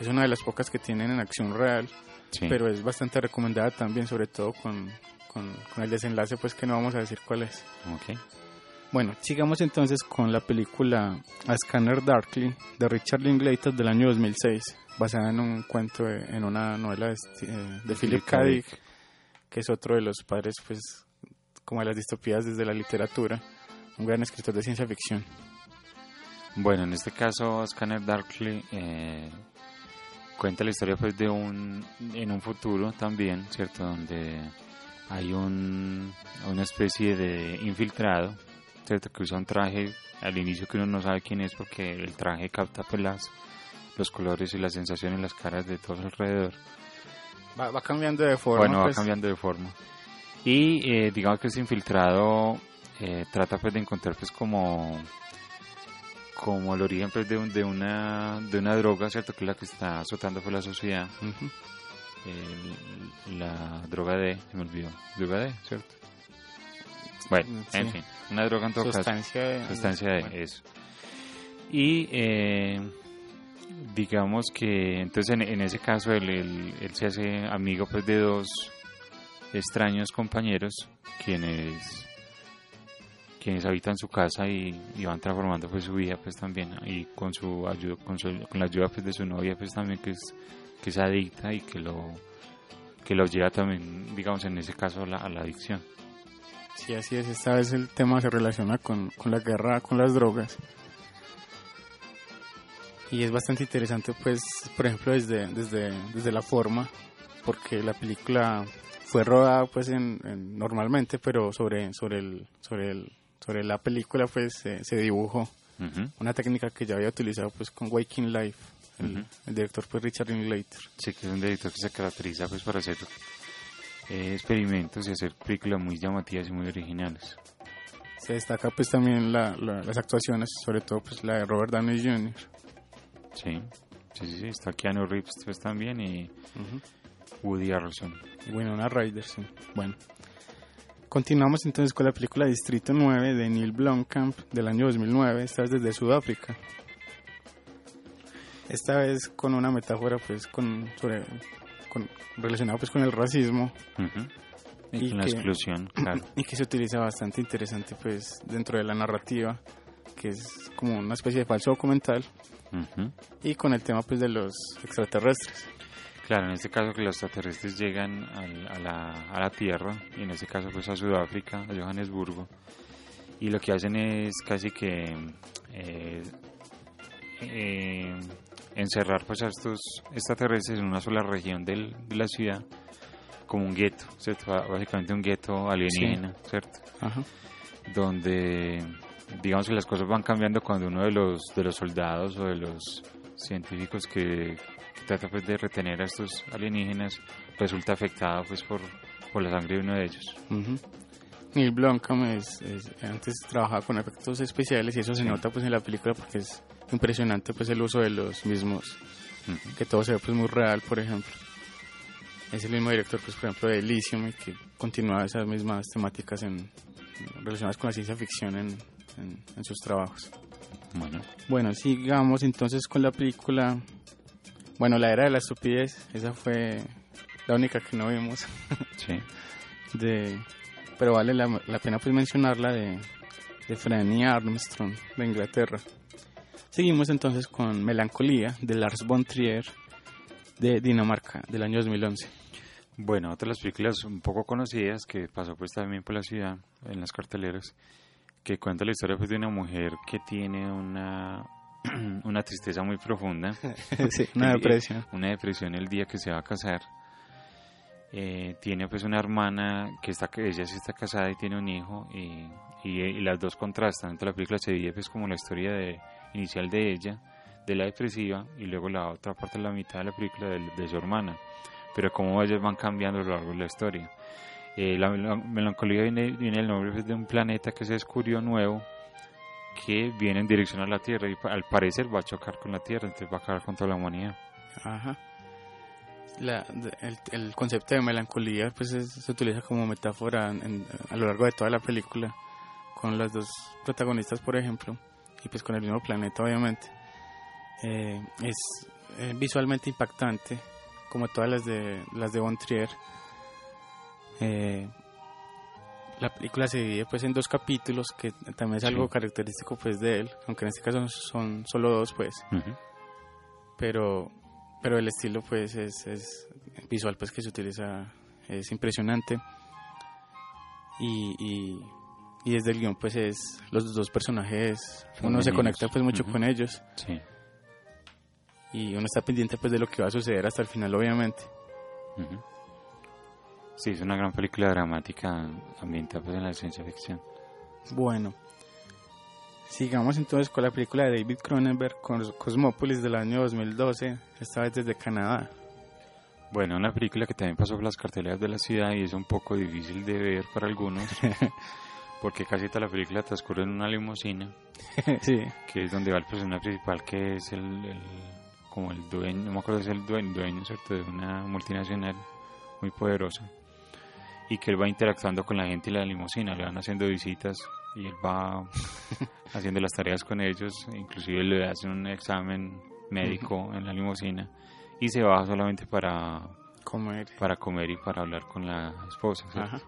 Es una de las pocas que tienen en acción real, Sí. pero es bastante recomendada también, sobre todo con, con, con el desenlace pues que no vamos a decir cuál es. Ok. Bueno, sigamos entonces con la película A Scanner Darkly de Richard Linklater del año 2006, basada en un cuento, de- en una novela de, eh, de Philip K. Dick, que es otro de los padres pues como de las distopías desde la literatura, un gran escritor de ciencia ficción. Bueno, en este caso Scanner Darkly eh, cuenta la historia pues de un en un futuro también, cierto, donde hay un una especie de infiltrado, cierto, que usa un traje al inicio que uno no sabe quién es porque el traje capta pues las los colores y las sensaciones en las caras de todos alrededor. Va, va cambiando de forma. Bueno, va pues. cambiando de forma. Y eh, digamos que ese infiltrado eh, trata pues de encontrar pues como como el origen pues de, un- de una de una droga, ¿cierto? Que es la que está azotando por la sociedad. El- la droga D, se me olvidó. Droga D, ¿cierto? Bueno, Sí. en fin, una droga en todo caso. Sustancia de... Sustancia de bueno. eso. Y eh, digamos que entonces en, en ese caso él, él- él se hace amigo pues de dos extraños compañeros quienes quienes habitan su casa y, y van transformando pues su vida pues también y con su ayuda con, su- con la ayuda pues de su novia pues también que es que es adicta y que lo que lo lleva también digamos en ese caso a la, a la adicción Sí, así es. Esta vez el tema se relaciona con, con la guerra con las drogas. Y es bastante interesante, pues, por ejemplo, desde, desde, desde la forma, porque la película fue rodada, pues, en, en- normalmente, pero sobre, sobre, el, sobre, el, sobre la película, pues, se- se dibujó una técnica que ya había utilizado, pues, con Waking Life, el, director, pues, Richard Linklater. Sí, que es un director que se caracteriza pues por hacer eh, experimentos y hacer películas muy llamativas y muy originales. Se destaca, pues, también la, la- las actuaciones, sobre todo, pues, la de Robert Downey Jr. Sí, sí, sí, sí, está Keanu Reeves pues también y. Woody Harrelson. Y Winona Ryder, sí. Bueno. Continuamos entonces con la película Distrito 9 de Neil Blomkamp del año 2009, esta vez desde Sudáfrica. Esta vez con una metáfora pues con sobre con, relacionada pues con el racismo Ujú. Y, Y con la que- exclusión, claro. y que se utiliza bastante interesante pues dentro de la narrativa, que es como una especie de falso documental Ujú. y con el tema pues de los extraterrestres. Claro, en este caso que los extraterrestres llegan al- a, la, a la Tierra, y en este caso pues a Sudáfrica, a Johannesburgo, y lo que hacen es casi que eh, eh, encerrar pues a estos extraterrestres en una sola región del- de la ciudad, como un gueto, ¿cierto? Básicamente un gueto alienígena, ¿cierto? Ajá. donde digamos que las cosas van cambiando cuando uno de los de los soldados o de los científicos que, que trata pues de retener a estos alienígenas resulta afectado pues por, por la sangre de uno de ellos. Neil Blomkamp es, es- antes trabajaba con efectos especiales y eso se Sí. nota pues en la película porque es impresionante pues el uso de los mismos. Que todo se ve pues muy real por ejemplo. Es el mismo director pues por ejemplo de Elysium y que continúa esas mismas temáticas en, relacionadas con la ciencia ficción en, en- en sus trabajos. Bueno. Bueno sigamos entonces con la película. Bueno la era de la estupidez. Esa fue la única que no vimos. Sí. De pero vale la, la pena pues mencionarla de, de Franny Armstrong de Inglaterra seguimos entonces con Melancolía de Lars von Trier de Dinamarca del año 2011 bueno otra de las películas un poco conocidas que pasó pues también por la ciudad en las carteleras que cuenta la historia pues de una mujer que tiene una una tristeza muy profunda sí, una depresión una depresión el día que se va a casar. Eh, tiene pues una hermana que está ella sí está casada y tiene un hijo y, y, y las dos contrastan. Entonces la película se divide pues como la historia de, inicial de ella, de la depresiva y luego la otra parte la mitad de la película de, de su hermana. Pero cómo ellos van cambiando a lo largo de la historia. Eh, la, mel- melancolía viene, viene el nombre pues, de un planeta que se descubrió nuevo que viene en dirección a la Tierra y al parecer va a chocar con la Tierra, entonces va a acabar con toda la humanidad. Ajá. La- el, el concepto de melancolía pues es- se utiliza como metáfora en- a lo largo de toda la película con las dos protagonistas por ejemplo y pues con el mismo planeta obviamente Eh, es eh, visualmente impactante como todas las de las de Von Trier Eh, la película se divide pues en dos capítulos que también es Sí. algo característico pues de él aunque en este caso son solo dos pues. Pero pero el estilo pues es, es visual pues que se utiliza es impresionante. Y, y, y desde el guion pues es los dos personajes uno se conecta pues mucho con ellos Sí. y uno está pendiente pues de lo que va a suceder hasta el final obviamente. Sí, es una gran película dramática ambientada pues, en la ciencia ficción. bueno sigamos entonces con la película de David Cronenberg Cos- Cosmópolis del año 2012 esta vez desde Canadá Bueno, una película que también pasó por las carteleras de la ciudad y es un poco difícil de ver para algunos porque casi toda la película transcurre en una limusina sí que es donde va el personaje principal que es el, el- como el dueño, no me acuerdo si es el dueño, dueño ¿cierto? de una multinacional muy poderosa y que él va interactuando con la gente y la limusina, le van haciendo visitas y él va haciendo las tareas con ellos, inclusive le hacen un examen médico en la limusina y se baja solamente para Comer. para comer y para hablar con la esposa. ¿cierto? Ajá.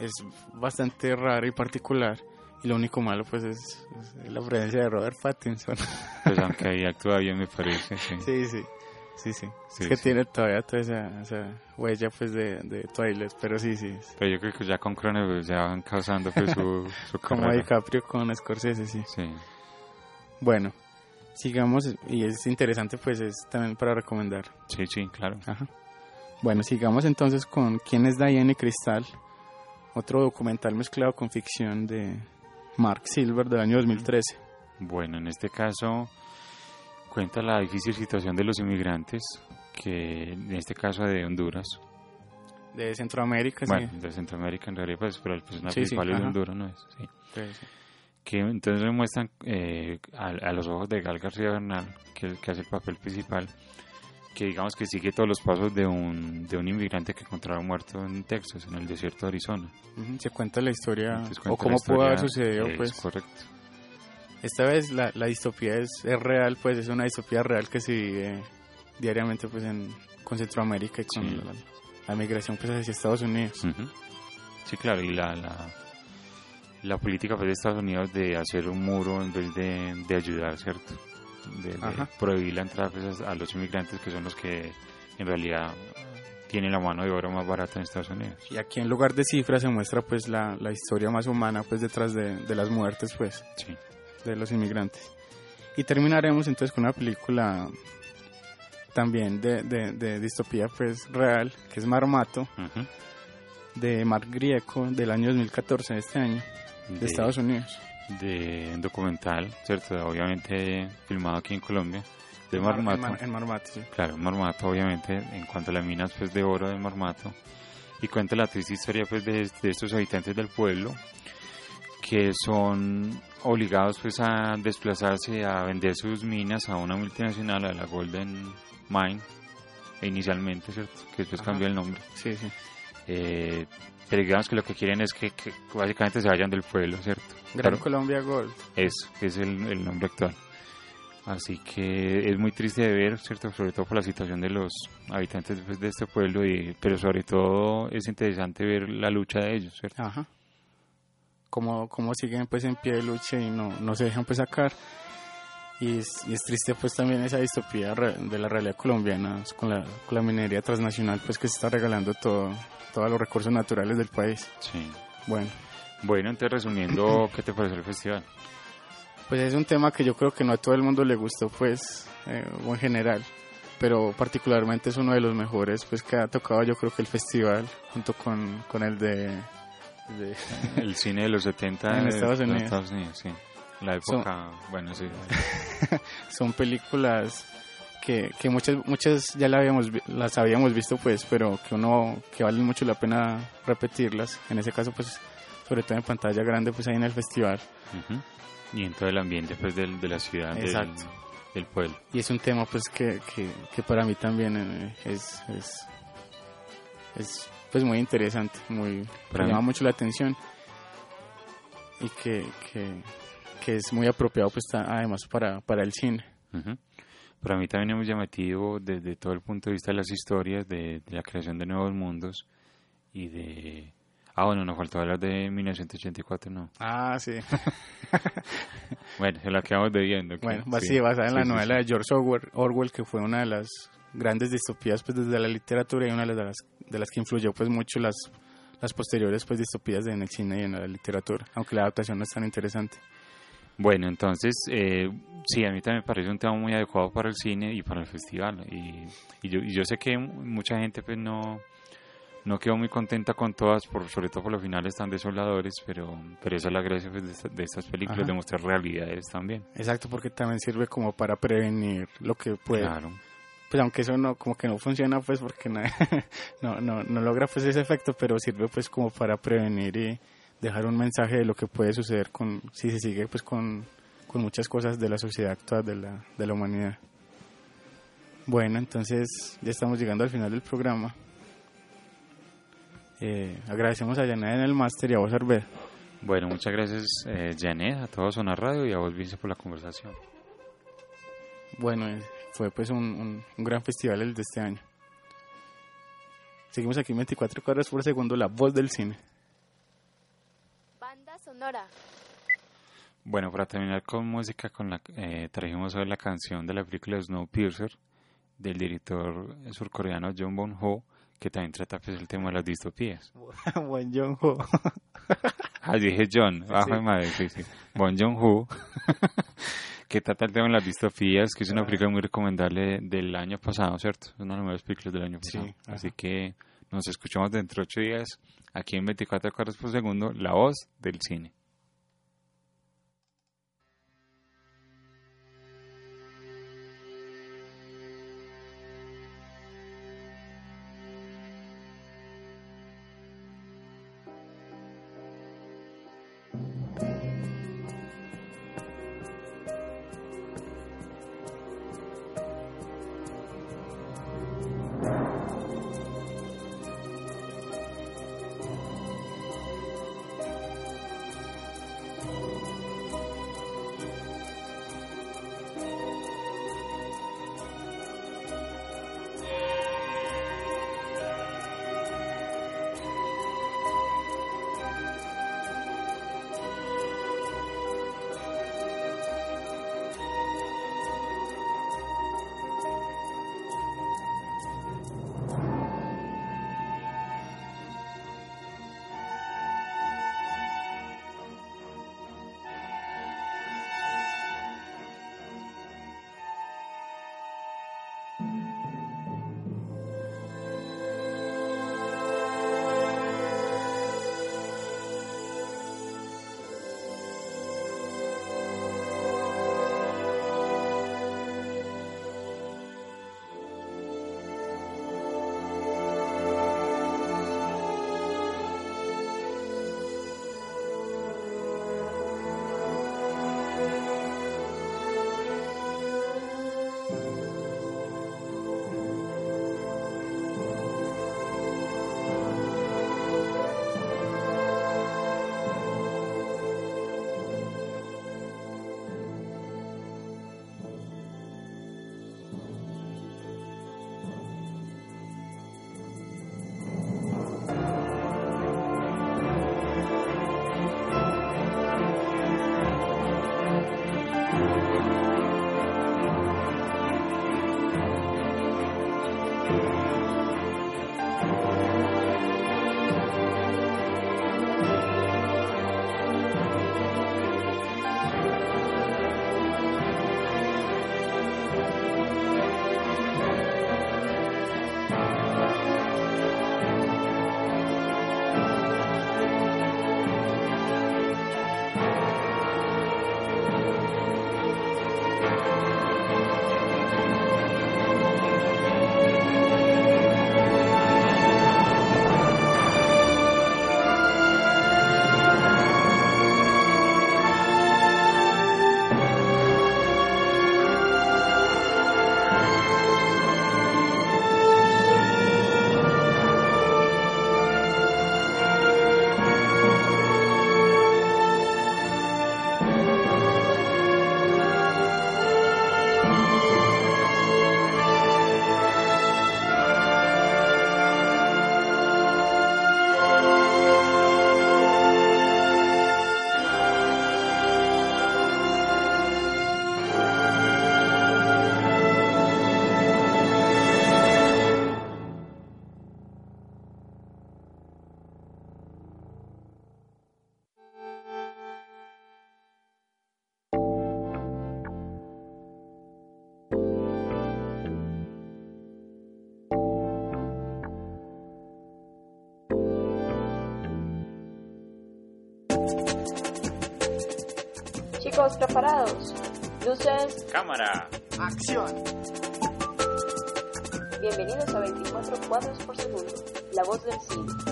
Es bastante raro y particular. Y lo único malo, pues, es, es la presencia de Robert Pattinson. Pues aunque ahí actúa bien me parece. Sí. sí, sí. Sí, sí. Sí, es que tiene todavía toda esa, esa huella, pues, de, de Twilight. Pero sí, sí. Pero yo creo que ya con Cronenberg ya van causando pues, su, su Como. DiCaprio con Scorsese, sí. Sí. Bueno, sigamos. Y es interesante, pues, es también para recomendar. sí, sí, claro. Ajá. Bueno, sigamos entonces con ¿Quién es Diane Cristal? Otro documental mezclado con ficción de Mark Silver del año 2013. Bueno, en este caso cuenta la difícil situación de los inmigrantes, que en este caso de Honduras, De Centroamérica, bueno, sí. de Centroamérica en realidad, pues, pero el personaje Sí, sí, principal es de. Honduras, ¿no es? Sí. Sí, sí. Que entonces muestran eh, a, a los ojos de Gal García Bernal, que, que hace el papel principal, que digamos que sigue todos los pasos de un, de un inmigrante que encontraron muerto en Texas, en el desierto de Arizona. Se cuenta la historia, Entonces o cómo pudo haber sucedido, es pues. correcto. Esta vez la, la distopía es, es real, pues es una distopía real que se vive diariamente, pues, en, con Centroamérica y con Sí. la, la migración, pues, hacia Estados Unidos. Sí, claro, y la, la, la política pues, de Estados Unidos de hacer un muro en vez de, de ayudar, ¿cierto? De, de prohibir la entrada pues, a los inmigrantes que son los que en realidad tienen la mano de obra más barata en Estados Unidos. Y aquí en lugar de cifras se muestra, pues, la, la historia más humana, pues, detrás de, de las muertes, pues. Sí. de los inmigrantes. Y terminaremos entonces con una película también de, de, de distopía pues real, que es Marmato, Ujú. de Mark Grieco, del año 2014, de este año, de, Estados Unidos. De documental, ¿cierto? Obviamente filmado aquí en Colombia, de Mar- Marmato. En, Mar- Marmato, sí. Claro, Marmato, obviamente, en cuanto a las minas pues, de oro de Marmato. Y cuenta la triste historia pues, de, de estos habitantes del pueblo que son obligados pues, a desplazarse a vender sus minas a una multinacional, a la Golden Mine, inicialmente, ¿cierto? Que después Ajá. cambió el nombre. Sí, sí. Eh, pero digamos que lo que quieren es que, que básicamente se vayan del pueblo, ¿cierto? Gran Colombia Gold. eso, que es el, el nombre actual. Así que es muy triste de ver, ¿cierto? Sobre todo por la situación de los habitantes pues, de este pueblo, y, pero sobre todo es interesante ver la lucha de ellos, ¿cierto? Ajá. Cómo, cómo siguen pues en pie de lucha y no, no se dejan pues sacar. Y es, y es triste pues también esa distopía de la realidad colombiana con la, con la minería transnacional pues que se está regalando todo, todos los recursos naturales del país. Sí. Bueno, Bueno, entonces resumiendo, ¿qué te pareció el festival? pues es un tema que yo creo que no a todo el mundo le gustó pues, eh, o en general, pero particularmente es uno de los mejores pues que ha tocado yo creo que el festival junto con, con el de... de- El cine de los 70 En Estados Unidos. Estados Unidos, sí. La época, bueno, sí. son películas que, que muchas muchas ya la habíamos las habíamos visto pues pero que uno que valen mucho la pena repetirlas en ese caso pues sobre todo en pantalla grande pues ahí en el festival. Y en todo el ambiente pues del- de la ciudad, del, Exacto. del pueblo. y es un tema pues que, que, que para mí también eh, es, es es pues muy interesante muy me llama mucho la atención y que, que, que es muy apropiado pues además para, para el cine Ujú. Para mí también es muy llamativo desde todo el punto de vista de las historias, de, de la creación de nuevos mundos y de... Ah, bueno, nos faltó hablar de 1984, ¿no? ah sí Bueno, se la quedamos debiendo. Bueno, va- sí, basada en Sí, la sí, novela sí. de George Orwell, Orwell, que fue una de las grandes distopías pues desde la literatura y una de las de las que influyó pues mucho las las posteriores pues distopías en el cine y en la literatura, aunque la adaptación no es tan interesante. Bueno, entonces, eh, sí, a mí también me parece un tema muy adecuado para el cine y para el festival. Y, y yo, y yo sé que mucha gente pues no, no quedó muy contenta con todas, por, sobre todo por los finales tan desoladores, pero, pero esa es la gracia pues, de, esta- de estas películas, Ajá. de mostrar realidades también. Exacto, porque también sirve como para prevenir lo que puede, Claro. pues aunque eso no como que no funciona pues porque no, no, no, no logra pues ese efecto, pero sirve pues como para prevenir y dejar un mensaje de lo que puede suceder con si se sigue pues con, con muchas cosas de la sociedad actual de la, de la humanidad. Bueno, entonces ya estamos llegando al final del programa. Eh, agradecemos a Yaneda en el máster y a vos, Arbed. Bueno, muchas gracias, eh, Janet, a todos Zona Radio y a vos, Vince, por la conversación. Bueno, eh, fue pues un, un- un gran festival el de este año. Seguimos aquí en 24 cuadros por segundo, la voz del cine. Sonora. Bueno, para terminar con música, con la, eh, trajimos hoy la canción de la película Snowpiercer del director surcoreano John Bong-ho, que también trata pues, el tema de las distopías. Buen John Ho. Ah, dije John, bajo Sí. de madre, sí, sí. Bon Joon-ho, que trata el tema de las distopías, que es una película muy recomendable del año pasado, ¿cierto? Es una de las mejores películas del año Sí, pasado. ajá. Así que nos escuchamos dentro de ocho días, aquí en 24 cuadros por segundo, la voz del cine. Preparados. Luces, ¡Cámara! ¡Acción! bienvenidos a 24 cuadros por segundo. La voz del cine.